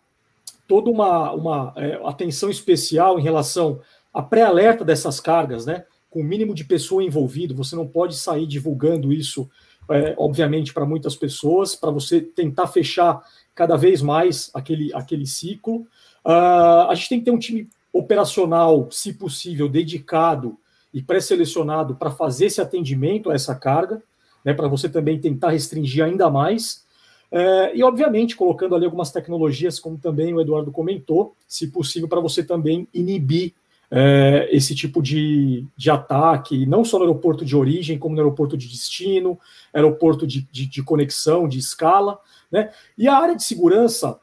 toda uma, uma é, atenção especial em relação a pré-alerta dessas cargas, né, com o mínimo de pessoa envolvida. Você não pode sair divulgando isso, é, obviamente, para muitas pessoas, para você tentar fechar cada vez mais aquele, aquele ciclo. Uh, a gente tem que ter um time operacional, se possível, dedicado e pré-selecionado para fazer esse atendimento a essa carga, né, para você também tentar restringir ainda mais. Uh, e, obviamente, colocando ali algumas tecnologias, como também o Eduardo comentou, se possível, para você também inibir uh, esse tipo de, de ataque, não só no aeroporto de origem, como no aeroporto de destino, aeroporto de, de, de conexão, de escala, né? E a área de segurança,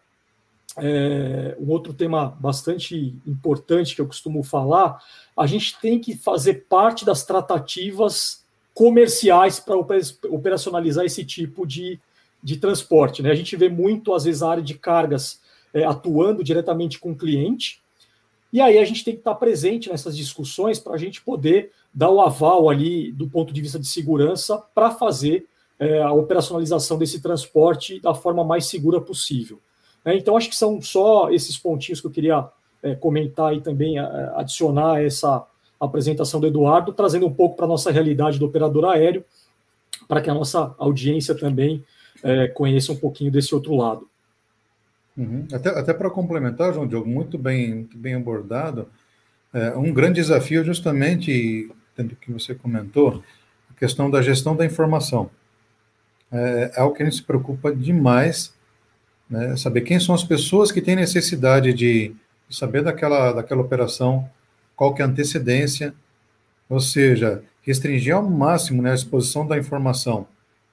é, um outro tema bastante importante que eu costumo falar, a gente tem que fazer parte das tratativas comerciais para operacionalizar esse tipo de, de transporte. Né? A gente vê muito, às vezes, a área de cargas é, atuando diretamente com o cliente, e aí a gente tem que estar presente nessas discussões para a gente poder dar o aval ali do ponto de vista de segurança para fazer é, a operacionalização desse transporte da forma mais segura possível. É, então, acho que são só esses pontinhos que eu queria é, comentar e também é, adicionar essa apresentação do Eduardo, trazendo um pouco para a nossa realidade do operador aéreo, para que a nossa audiência também é, conheça um pouquinho desse outro lado.
Uhum. Até, até para complementar, João Diogo, muito bem, muito bem abordado. É, um grande desafio, justamente, tendo que você comentou, a questão da gestão da informação. É, é algo que a gente se preocupa demais, né, saber quem são as pessoas que têm necessidade de, saber daquela, daquela operação, qual que é a antecedência, ou seja, restringir ao máximo né, a exposição da informação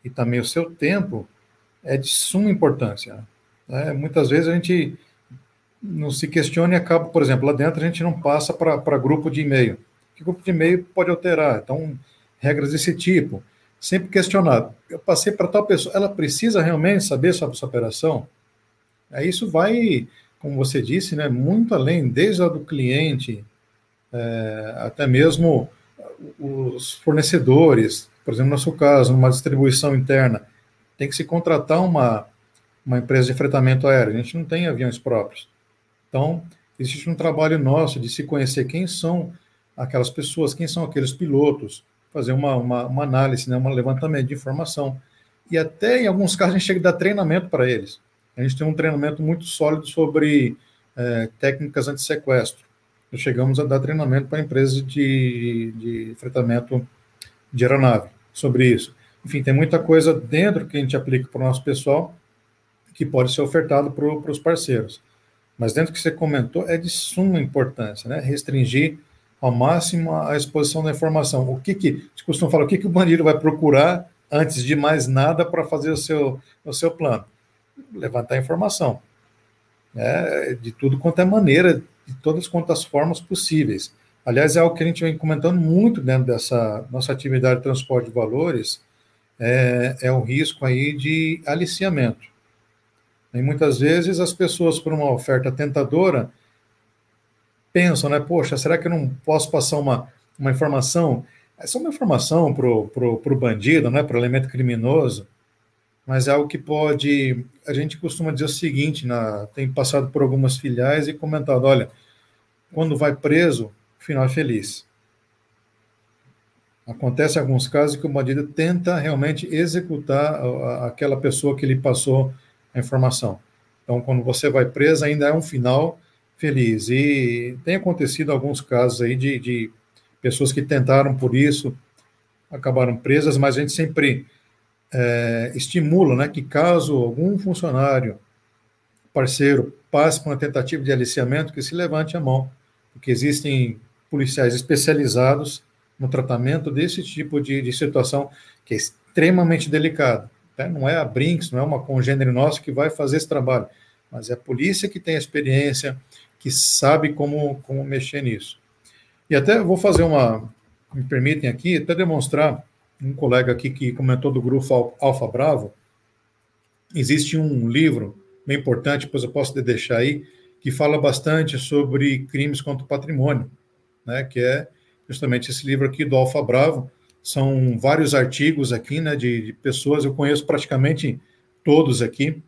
e também o seu tempo é de suma importância. Né? Muitas vezes a gente não se questiona e acaba, por exemplo, lá dentro a gente não passa para grupo de e-mail. Que grupo de e-mail pode alterar? Então, regras desse tipo. Sempre questionado. Eu passei para tal pessoa, ela precisa realmente saber sobre essa operação? Aí isso vai, como você disse, né, muito além, desde a do cliente, é, até mesmo os fornecedores, por exemplo, no nosso caso, numa distribuição interna, tem que se contratar uma, uma empresa de fretamento aéreo. A gente não tem aviões próprios. Então, existe um trabalho nosso de se conhecer quem são aquelas pessoas, quem são aqueles pilotos, fazer uma, uma, uma análise, né, um levantamento de informação. E até, em alguns casos, a gente chega a dar treinamento para eles. A gente tem um treinamento muito sólido sobre é, técnicas anti-sequestro. Chegamos a dar treinamento para empresas de, de fretamento de aeronave sobre isso. Enfim, tem muita coisa dentro que a gente aplica para o nosso pessoal que pode ser ofertado para os parceiros. Mas dentro do que você comentou, é de suma importância, né? Restringir ao máximo a exposição da informação. O que que, se costuma falar, o que que o bandido vai procurar antes de mais nada para fazer o seu, o seu plano? Levantar informação. Né? De tudo quanto é maneira, de todas quantas formas possíveis. Aliás, é algo que a gente vem comentando muito dentro dessa nossa atividade de transporte de valores, é, é o risco aí de aliciamento. E muitas vezes as pessoas, por uma oferta tentadora, pensam, né? Poxa, será que eu não posso passar uma, uma informação? Essa é uma informação para o pro, pro bandido, né? para o elemento criminoso, mas é algo que pode. A gente costuma dizer o seguinte: na, tem passado por algumas filiais e comentado: olha, quando vai preso, o final é feliz. Acontece alguns casos que o bandido tenta realmente executar aquela pessoa que lhe passou a informação. Então, quando você vai preso, ainda é um final feliz. E tem acontecido alguns casos aí de, de pessoas que tentaram por isso, acabaram presas, mas a gente sempre é, estimula né, que caso algum funcionário, parceiro, passe por uma tentativa de aliciamento, que se levante a mão, porque existem policiais especializados no tratamento desse tipo de, de situação que é extremamente delicado. Né? Não é a Brinks, não é uma congênere nossa que vai fazer esse trabalho, mas é a polícia que tem a experiência, que sabe como, como mexer nisso. E até vou fazer uma, me permitem aqui, até demonstrar, um colega aqui que comentou do grupo Alfa Bravo, existe um livro bem importante, depois eu posso deixar aí, que fala bastante sobre crimes contra o patrimônio, né, que é justamente esse livro aqui do Alfa Bravo, são vários artigos aqui, né, de, de pessoas, eu conheço praticamente todos aqui.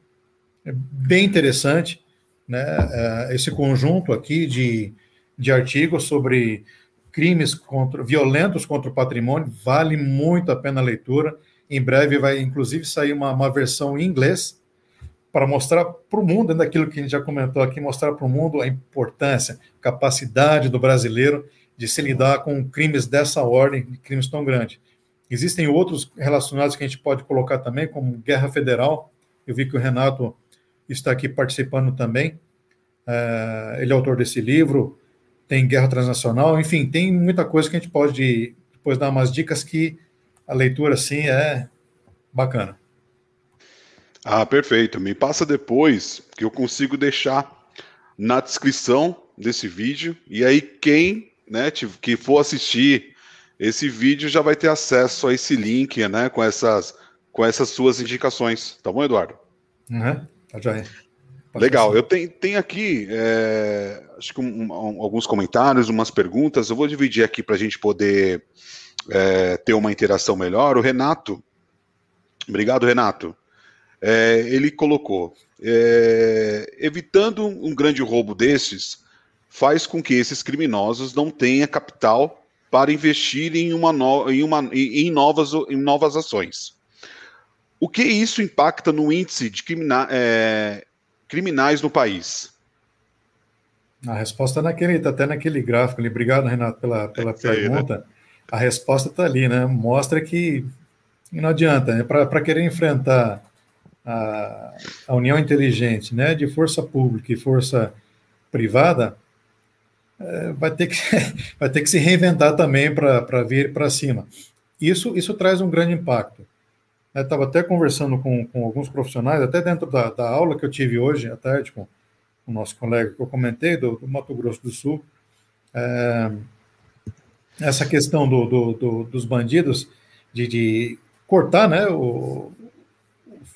É bem interessante, né, é, esse conjunto aqui de, de artigos sobre crimes contra, violentos contra o patrimônio, vale muito a pena a leitura. Em breve vai, inclusive, sair uma, uma versão em inglês para mostrar para o mundo, daquilo que a gente já comentou aqui, mostrar para o mundo a importância, capacidade do brasileiro de se lidar com crimes dessa ordem, crimes tão grandes. Existem outros relacionados que a gente pode colocar também, como guerra federal. Eu vi que o Renato está aqui participando também. Uh, ele é autor desse livro. Tem guerra transnacional. Enfim, tem muita coisa que a gente pode depois dar umas dicas que a leitura, assim, é bacana.
Ah, perfeito. Me passa depois que eu consigo deixar na descrição desse vídeo. E aí, quem né, que for assistir esse vídeo já vai ter acesso a esse link, né, com essas, com essas suas indicações. Tá bom, Eduardo?
Uhum, tá já
Legal, eu tenho, tenho aqui é, acho que um, um, alguns comentários, umas perguntas. Eu vou dividir aqui para a gente poder é, ter uma interação melhor. O Renato, obrigado, Renato. É, ele colocou: é, evitando um grande roubo desses, faz com que esses criminosos não tenham capital para investir em, uma no, em, uma, em, novas, em novas ações. O que isso impacta no índice de crimina, é, criminais no país?
A resposta é naquele, está até naquele gráfico ali. Obrigado, Renato, pela, pela pergunta. Aí, né? A resposta está ali, né? Mostra que não adianta, né? Para querer enfrentar a, a união inteligente, né, de força pública e força privada, é, vai, ter que, vai ter que se reinventar também para vir para cima. Isso, isso traz um grande impacto. Eu estava até conversando com, com alguns profissionais, até dentro da, da aula que eu tive hoje à tarde com o nosso colega que eu comentei, do, do Mato Grosso do Sul, é, essa questão do, do, do, dos bandidos de, de cortar né, o,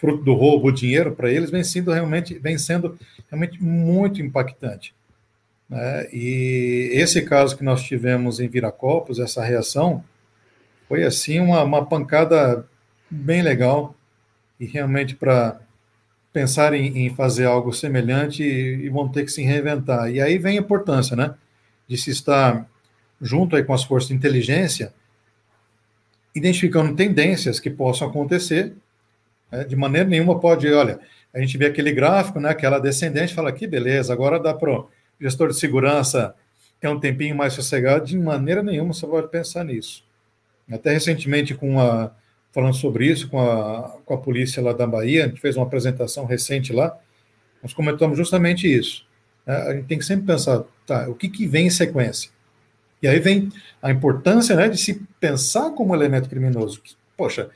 fruto do roubo, o dinheiro para eles, vem sendo realmente, vem sendo realmente muito impactante. Né? E esse caso que nós tivemos em Viracopos, essa reação, foi assim uma, uma pancada bem legal e realmente para pensar em, em, fazer algo semelhante e, e, vão ter que se reinventar. E aí vem a importância, né, de se estar junto aí com as forças de inteligência, identificando tendências que possam acontecer né? De maneira nenhuma pode, olha, a gente vê aquele gráfico, né, aquela descendente, fala que beleza, agora dá para gestor de segurança ter um tempinho mais sossegado. De maneira nenhuma você pode pensar nisso. Até recentemente, com a, falando sobre isso com a, com a polícia lá da Bahia, a gente fez uma apresentação recente lá, nós comentamos justamente isso. Né? A gente tem que sempre pensar, tá, o que, que vem em sequência? E aí vem a importância né, de se pensar como elemento criminoso. Poxa,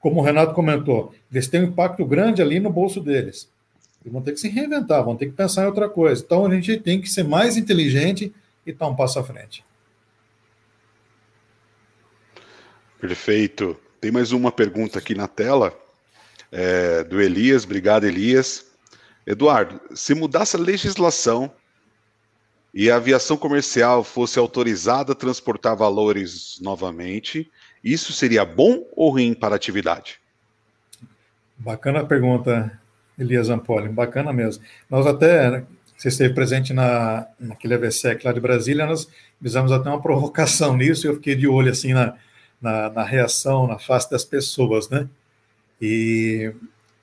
como o Renato comentou, eles têm um impacto grande ali no bolso deles. Eles vão ter que se reinventar, vão ter que pensar em outra coisa. Então a gente tem que ser mais inteligente e estar um passo à frente.
Perfeito. Tem mais uma pergunta aqui na tela, é, do Elias. Obrigado, Elias. Eduardo, se mudasse a legislação e a aviação comercial fosse autorizada a transportar valores novamente, isso seria bom ou ruim para a atividade?
Bacana a pergunta, Elias Ampoli, bacana mesmo. Nós até, você esteve presente na, naquele AVSEC lá de Brasília, nós fizemos até uma provocação nisso, e eu fiquei de olho assim na, na, na reação, na face das pessoas, né? E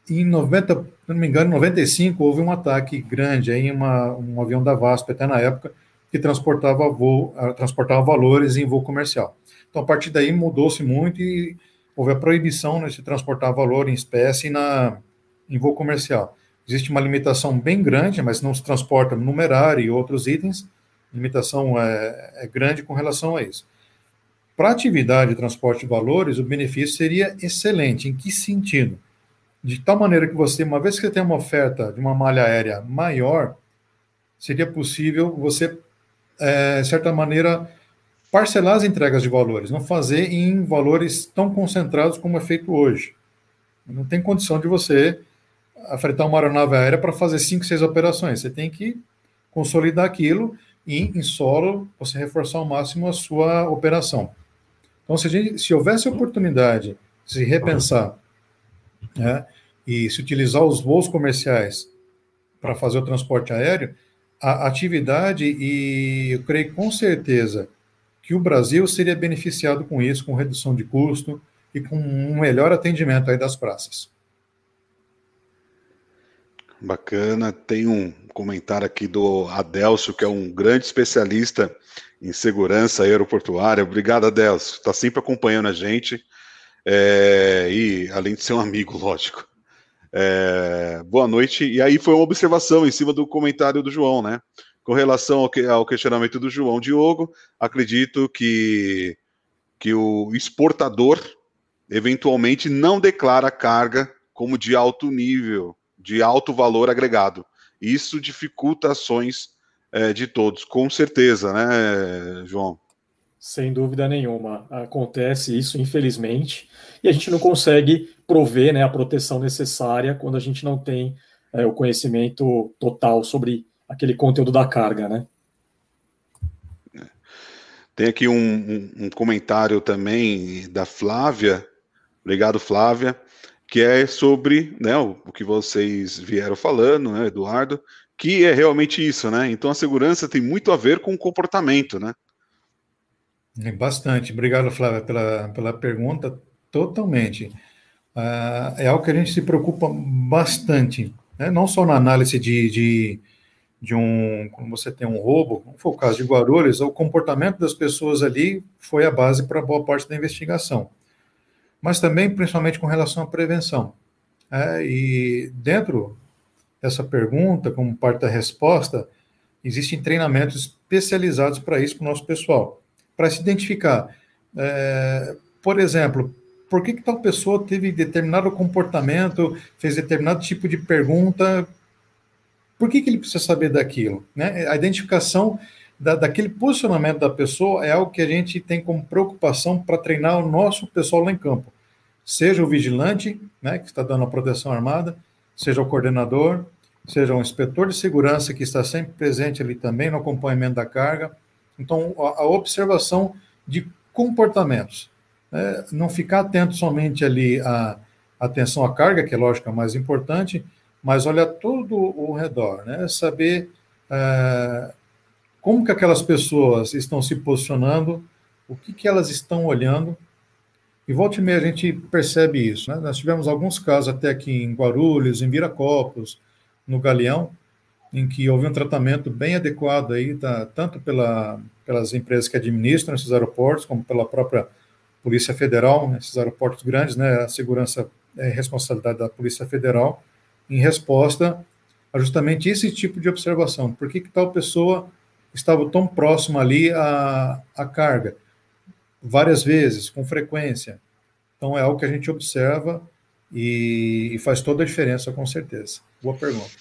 em 90, se não me engano, em 95, houve um ataque grande em uma, um avião da VASP, até na época, que transportava, voo, transportava valores em voo comercial. Então, a partir daí, mudou-se muito e houve a proibição né, de se transportar valor em espécie na, em voo comercial. Existe uma limitação bem grande, mas não se transporta numerário e outros itens. Limitação é, é grande com relação a isso. Para atividade de transporte de valores, o benefício seria excelente. Em que sentido? De tal maneira que você, uma vez que você tem uma oferta de uma malha aérea maior, seria possível você, é, de certa maneira, parcelar as entregas de valores, não fazer em valores tão concentrados como é feito hoje. Não tem condição de você afretar uma aeronave aérea para fazer cinco, seis operações. Você tem que consolidar aquilo e, em solo, você reforçar ao máximo a sua operação. Então, se, gente, se houvesse oportunidade de se repensar né, e se utilizar os voos comerciais para fazer o transporte aéreo, a atividade, e eu creio com certeza que o Brasil seria beneficiado com isso, com redução de custo e com um melhor atendimento aí das praças.
Bacana. Tem um comentário aqui do Adelcio, que é um grande especialista em segurança aeroportuária. Obrigado, Adelcio. Está sempre acompanhando a gente. É, e além de ser um amigo, lógico. É, boa noite. E aí foi uma observação em cima do comentário do João, né? Com relação ao, que, ao questionamento do João Diogo, acredito que, que o exportador eventualmente não declara carga como de alto nível, de alto valor agregado. Isso dificulta ações é, de todos, com certeza, né, João?
Sem dúvida nenhuma. Acontece isso, infelizmente, e a gente não consegue prover né, a proteção necessária quando a gente não tem é, o conhecimento total sobre aquele conteúdo da carga, né?
Tem aqui um, um, um comentário também da Flávia, obrigado Flávia, que é sobre né, o, que vocês vieram falando, né, Eduardo, que é realmente isso, né? Então a segurança tem muito a ver com o comportamento, né?
É bastante. Obrigado, Flávia, pela, pela pergunta. Totalmente. Uh, é algo que a gente se preocupa bastante, né? não só na análise de, de, de um, quando você tem um roubo, como foi o caso de Guarulhos, o comportamento das pessoas ali foi a base para boa parte da investigação, mas também, principalmente, com relação à prevenção. É, e dentro dessa pergunta, como parte da resposta, existem treinamentos especializados para isso para o nosso pessoal, para se identificar. É, por exemplo, por que, que tal pessoa teve determinado comportamento, fez determinado tipo de pergunta, por que, que ele precisa saber daquilo? Né? A identificação da, daquele posicionamento da pessoa é algo que a gente tem como preocupação para treinar o nosso pessoal lá em campo. Seja o vigilante, né, que está dando a proteção armada, seja o coordenador, seja um inspetor de segurança que está sempre presente ali também no acompanhamento da carga. Então, a, a observação de comportamentos. Né? Não ficar atento somente ali à atenção à carga, que é lógico a mais importante, mas olhar todo o redor, né? Saber é, como que aquelas pessoas estão se posicionando, o que, que elas estão olhando. E volta e meia a gente percebe isso. Né? Nós tivemos alguns casos até aqui em Guarulhos, em Viracopos, no Galeão, em que houve um tratamento bem adequado aí, tá, tanto pela, pelas empresas que administram esses aeroportos, como pela própria Polícia Federal, nesses aeroportos grandes, né, a segurança é responsabilidade da Polícia Federal, em resposta a justamente esse tipo de observação. Por que, que tal pessoa estava tão próxima ali à, à carga? Várias vezes, com frequência. Então, é algo que a gente observa e, e faz toda a diferença, com certeza. Boa pergunta.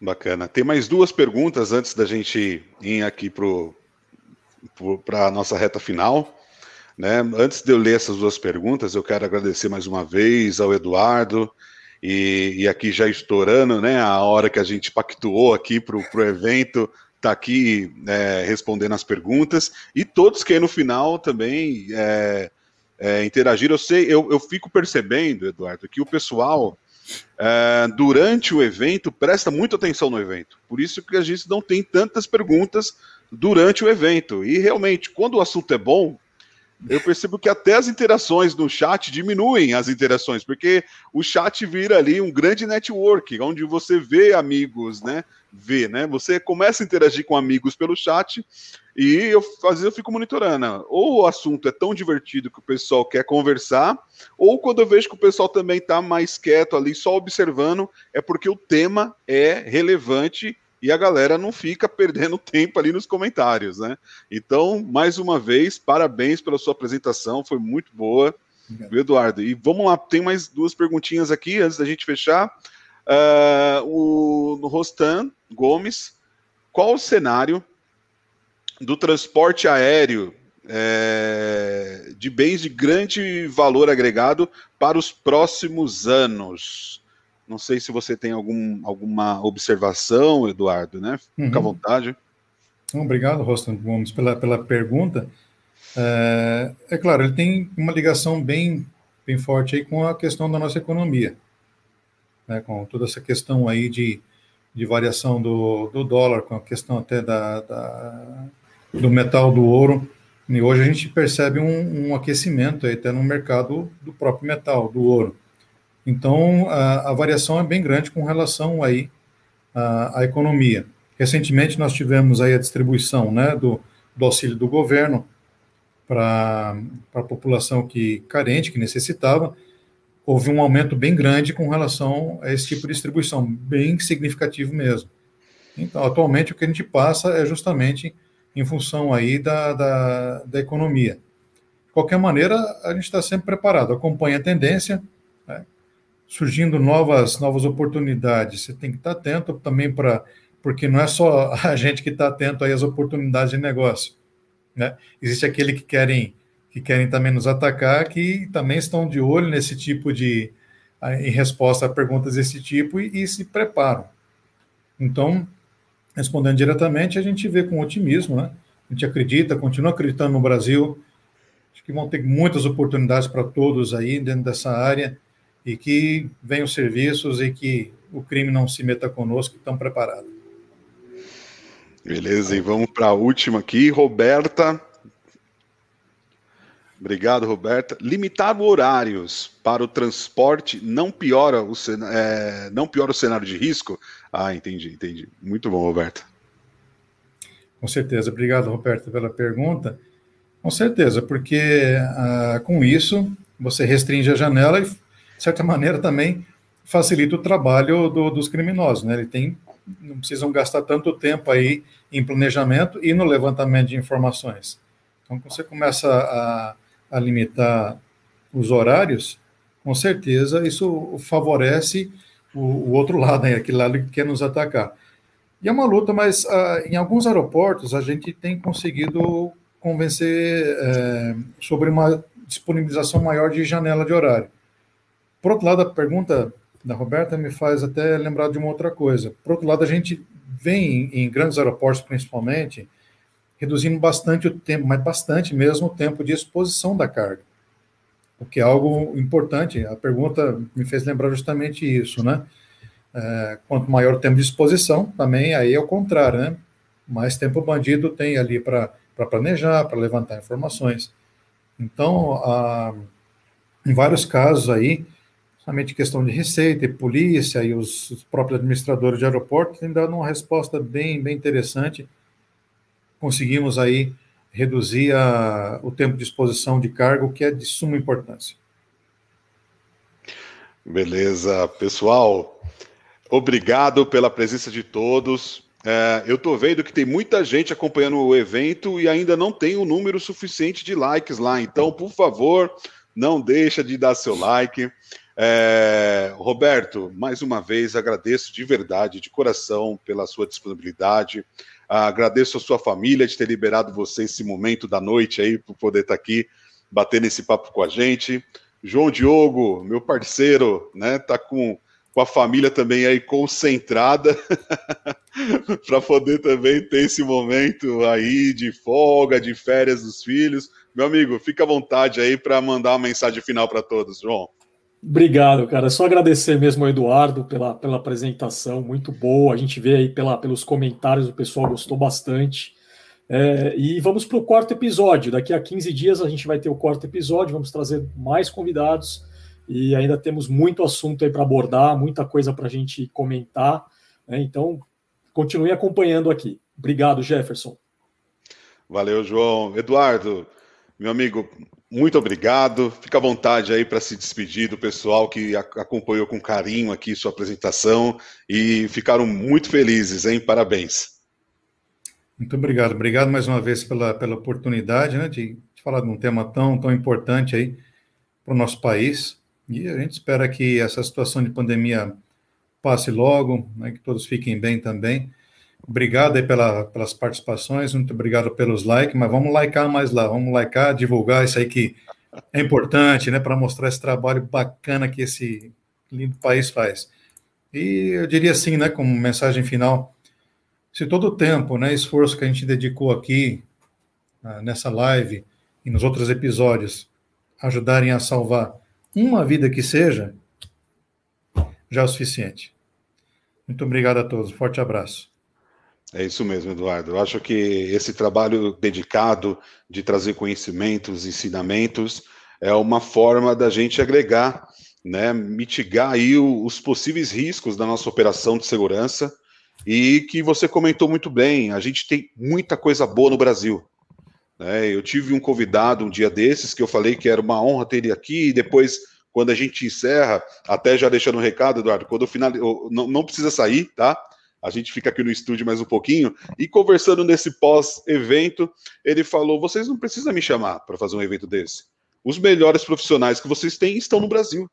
Bacana. Tem mais duas perguntas antes da gente ir aqui para a nossa reta final. Né? Antes de eu ler essas duas perguntas, eu quero agradecer mais uma vez ao Eduardo e, e, aqui já estourando, né? A hora que a gente pactuou aqui para o evento, tá aqui é, respondendo as perguntas. E todos que no final também é, é, interagiram. Eu sei, eu, eu fico percebendo, Eduardo, que o pessoal. É, durante o evento, presta muita atenção no evento. Por isso que a gente não tem tantas perguntas durante o evento. E realmente, quando o assunto é bom, eu percebo que até as interações no chat diminuem as interações, porque o chat vira ali um grande network, onde você vê amigos, né? Vê, né? Você começa a interagir com amigos pelo chat e eu, às vezes eu fico monitorando. Ou o assunto é tão divertido que o pessoal quer conversar, ou quando eu vejo que o pessoal também está mais quieto ali, só observando, é porque o tema é relevante e a galera não fica perdendo tempo ali nos comentários, né? Então, mais uma vez, parabéns pela sua apresentação, foi muito boa, Obrigado. Eduardo. E vamos lá, tem mais duas perguntinhas aqui antes da gente fechar. Uh, o Rostan Gomes, qual o cenário do transporte aéreo é, de bens de grande valor agregado para os próximos anos? Não sei se você tem algum, alguma observação, Eduardo, né? Fica uhum. à vontade.
Obrigado, Rostan Gomes, pela, pela pergunta. É, é, claro, ele tem uma ligação bem, bem forte aí com a questão da nossa economia, né, com toda essa questão aí de, de variação do, do dólar, com a questão até da, da do metal do ouro. E hoje a gente percebe um, um aquecimento aí até no mercado do próprio metal, do ouro. Então, a, a variação é bem grande com relação aí à, à, economia. Recentemente, nós tivemos aí a distribuição né, do, do auxílio do governo para a população que carente, que necessitava, houve um aumento bem grande com relação a esse tipo de distribuição, bem significativo mesmo. Então, atualmente, o que a gente passa é justamente em função aí da, da, da economia. De qualquer maneira, a gente está sempre preparado, acompanha a tendência? Surgindo novas, novas oportunidades. Você tem que estar atento também para, porque não é só a gente que está atento aí às oportunidades de negócio, né? Existe aquele que querem que querem também nos atacar, que também estão de olho nesse tipo de em resposta a perguntas desse tipo e, e se preparam. Então, respondendo diretamente, a gente vê com otimismo, né? A gente acredita, continua acreditando no Brasil. Acho que vão ter muitas oportunidades para todos aí dentro dessa área e que venham serviços e que o crime não se meta conosco, estamos preparados.
Beleza, e vamos para a última aqui, Roberta. Obrigado, Roberta. Limitar horários para o transporte não piora o, é, não piora o cenário de risco? Ah, entendi, entendi. Muito bom, Roberta.
Com certeza. Obrigado, Roberta, pela pergunta. Com certeza, porque ah, com isso você restringe a janela e, de certa maneira, também facilita o trabalho do, dos criminosos. Né? Ele tem, não precisam gastar tanto tempo aí em planejamento e no levantamento de informações. Então, quando você começa a, a limitar os horários, com certeza isso favorece o, o outro lado, né? aquele lado que quer nos atacar. E é uma luta, mas uh, em alguns aeroportos a gente tem conseguido convencer é, sobre uma disponibilização maior de janela de horário. Por outro lado, a pergunta da Roberta me faz até lembrar de uma outra coisa. Por outro lado, a gente vem em grandes aeroportos, principalmente, reduzindo bastante o tempo, mas bastante mesmo o tempo de exposição da carga, o que é algo importante. A pergunta me fez lembrar justamente isso, né? É, quanto maior o tempo de exposição, também aí é o contrário, né? Mais tempo o bandido tem ali para planejar, para levantar informações. Então, a, em vários casos aí, somente questão de receita e polícia e os próprios administradores de aeroporto têm dado uma resposta bem, bem interessante. Conseguimos aí reduzir a, o tempo de exposição de cargo, que é de suma importância.
Beleza, pessoal. Obrigado pela presença de todos. É, eu estou vendo que tem muita gente acompanhando o evento e ainda não tem o um número suficiente de likes lá. Então, por favor, não deixa de dar seu like. É, Roberto, mais uma vez agradeço de verdade, de coração, pela sua disponibilidade. Agradeço a sua família de ter liberado você esse momento da noite aí para poder estar aqui batendo esse papo com a gente. João Diogo, meu parceiro, né, tá com, com a família também aí concentrada para poder também ter esse momento aí de folga, de férias dos filhos. Meu amigo, fica à vontade aí para mandar uma mensagem final para todos, João.
Obrigado, cara. Só agradecer mesmo ao Eduardo pela, pela apresentação, muito boa. A gente vê aí pela, pelos comentários, o pessoal gostou bastante. É, e vamos para o quarto episódio. Daqui a 15 dias a gente vai ter o quarto episódio, vamos trazer mais convidados e ainda temos muito assunto aí para abordar, muita coisa para a gente comentar. Né? Então, continue acompanhando aqui. Obrigado, Jefferson.
Valeu, João. Eduardo, meu amigo, muito obrigado. Fica à vontade aí para se despedir do pessoal que acompanhou com carinho aqui sua apresentação e ficaram muito felizes, hein? Parabéns.
Muito obrigado. Obrigado mais uma vez pela, pela oportunidade né, de, de falar de um tema tão, tão importante aí para o nosso país. E a gente espera que essa situação de pandemia passe logo, né, que todos fiquem bem também. Obrigado aí pela, pelas participações, muito obrigado pelos likes, mas vamos likear mais lá, vamos likear, divulgar isso aí que é importante, né, para mostrar esse trabalho bacana que esse lindo país faz. E eu diria assim, né, como mensagem final, se todo o tempo, né, esforço que a gente dedicou aqui, ah, nessa live e nos outros episódios, ajudarem a salvar uma vida que seja, já é o suficiente. Muito obrigado a todos, forte abraço.
É isso mesmo, Eduardo. Eu acho que esse trabalho dedicado de trazer conhecimentos, ensinamentos, é uma forma da gente agregar, né, mitigar aí os possíveis riscos da nossa operação de segurança e que você comentou muito bem, a gente tem muita coisa boa no Brasil. Né? Eu tive um convidado um dia desses que eu falei que era uma honra ter ele aqui e depois quando a gente encerra, até já deixando um recado, Eduardo, quando eu final, não, não precisa sair, tá? A gente fica aqui no estúdio mais um pouquinho, e conversando nesse pós-evento, ele falou: vocês não precisam me chamar para fazer um evento desse. Os melhores profissionais que vocês têm estão no Brasil.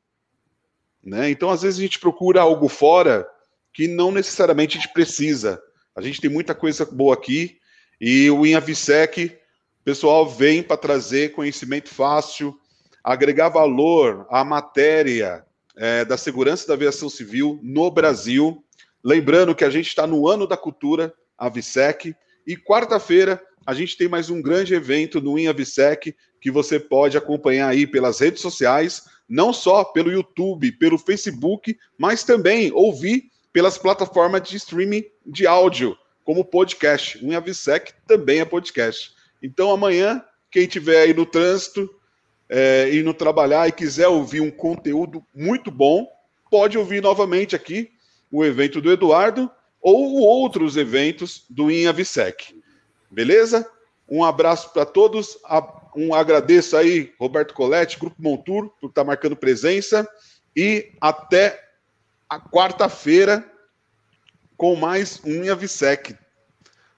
Né? Então, às vezes, a gente procura algo fora que não necessariamente a gente precisa. A gente tem muita coisa boa aqui, e o INAVSEC, pessoal, vem para trazer conhecimento fácil, agregar valor à matéria é, da segurança da aviação civil no Brasil Lembrando que a gente está no ano da cultura, a Visec, e quarta-feira a gente tem mais um grande evento no InAVSEC que você pode acompanhar aí pelas redes sociais, não só pelo YouTube, pelo Facebook, mas também ouvir pelas plataformas de streaming de áudio, como podcast. O Inhavisec também é podcast. Então amanhã, quem tiver aí no trânsito, é, indo trabalhar e quiser ouvir um conteúdo muito bom, pode ouvir novamente aqui o evento do Eduardo ou outros eventos do Inhavisec. Beleza? Um abraço para todos. Um agradeço aí, Roberto Coletti, Grupo Montur, por estar tá marcando presença. E até a quarta-feira com mais um Inhavisec.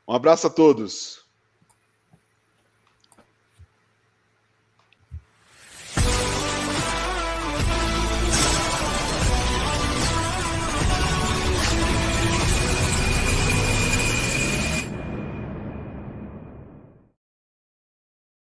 Um abraço a todos.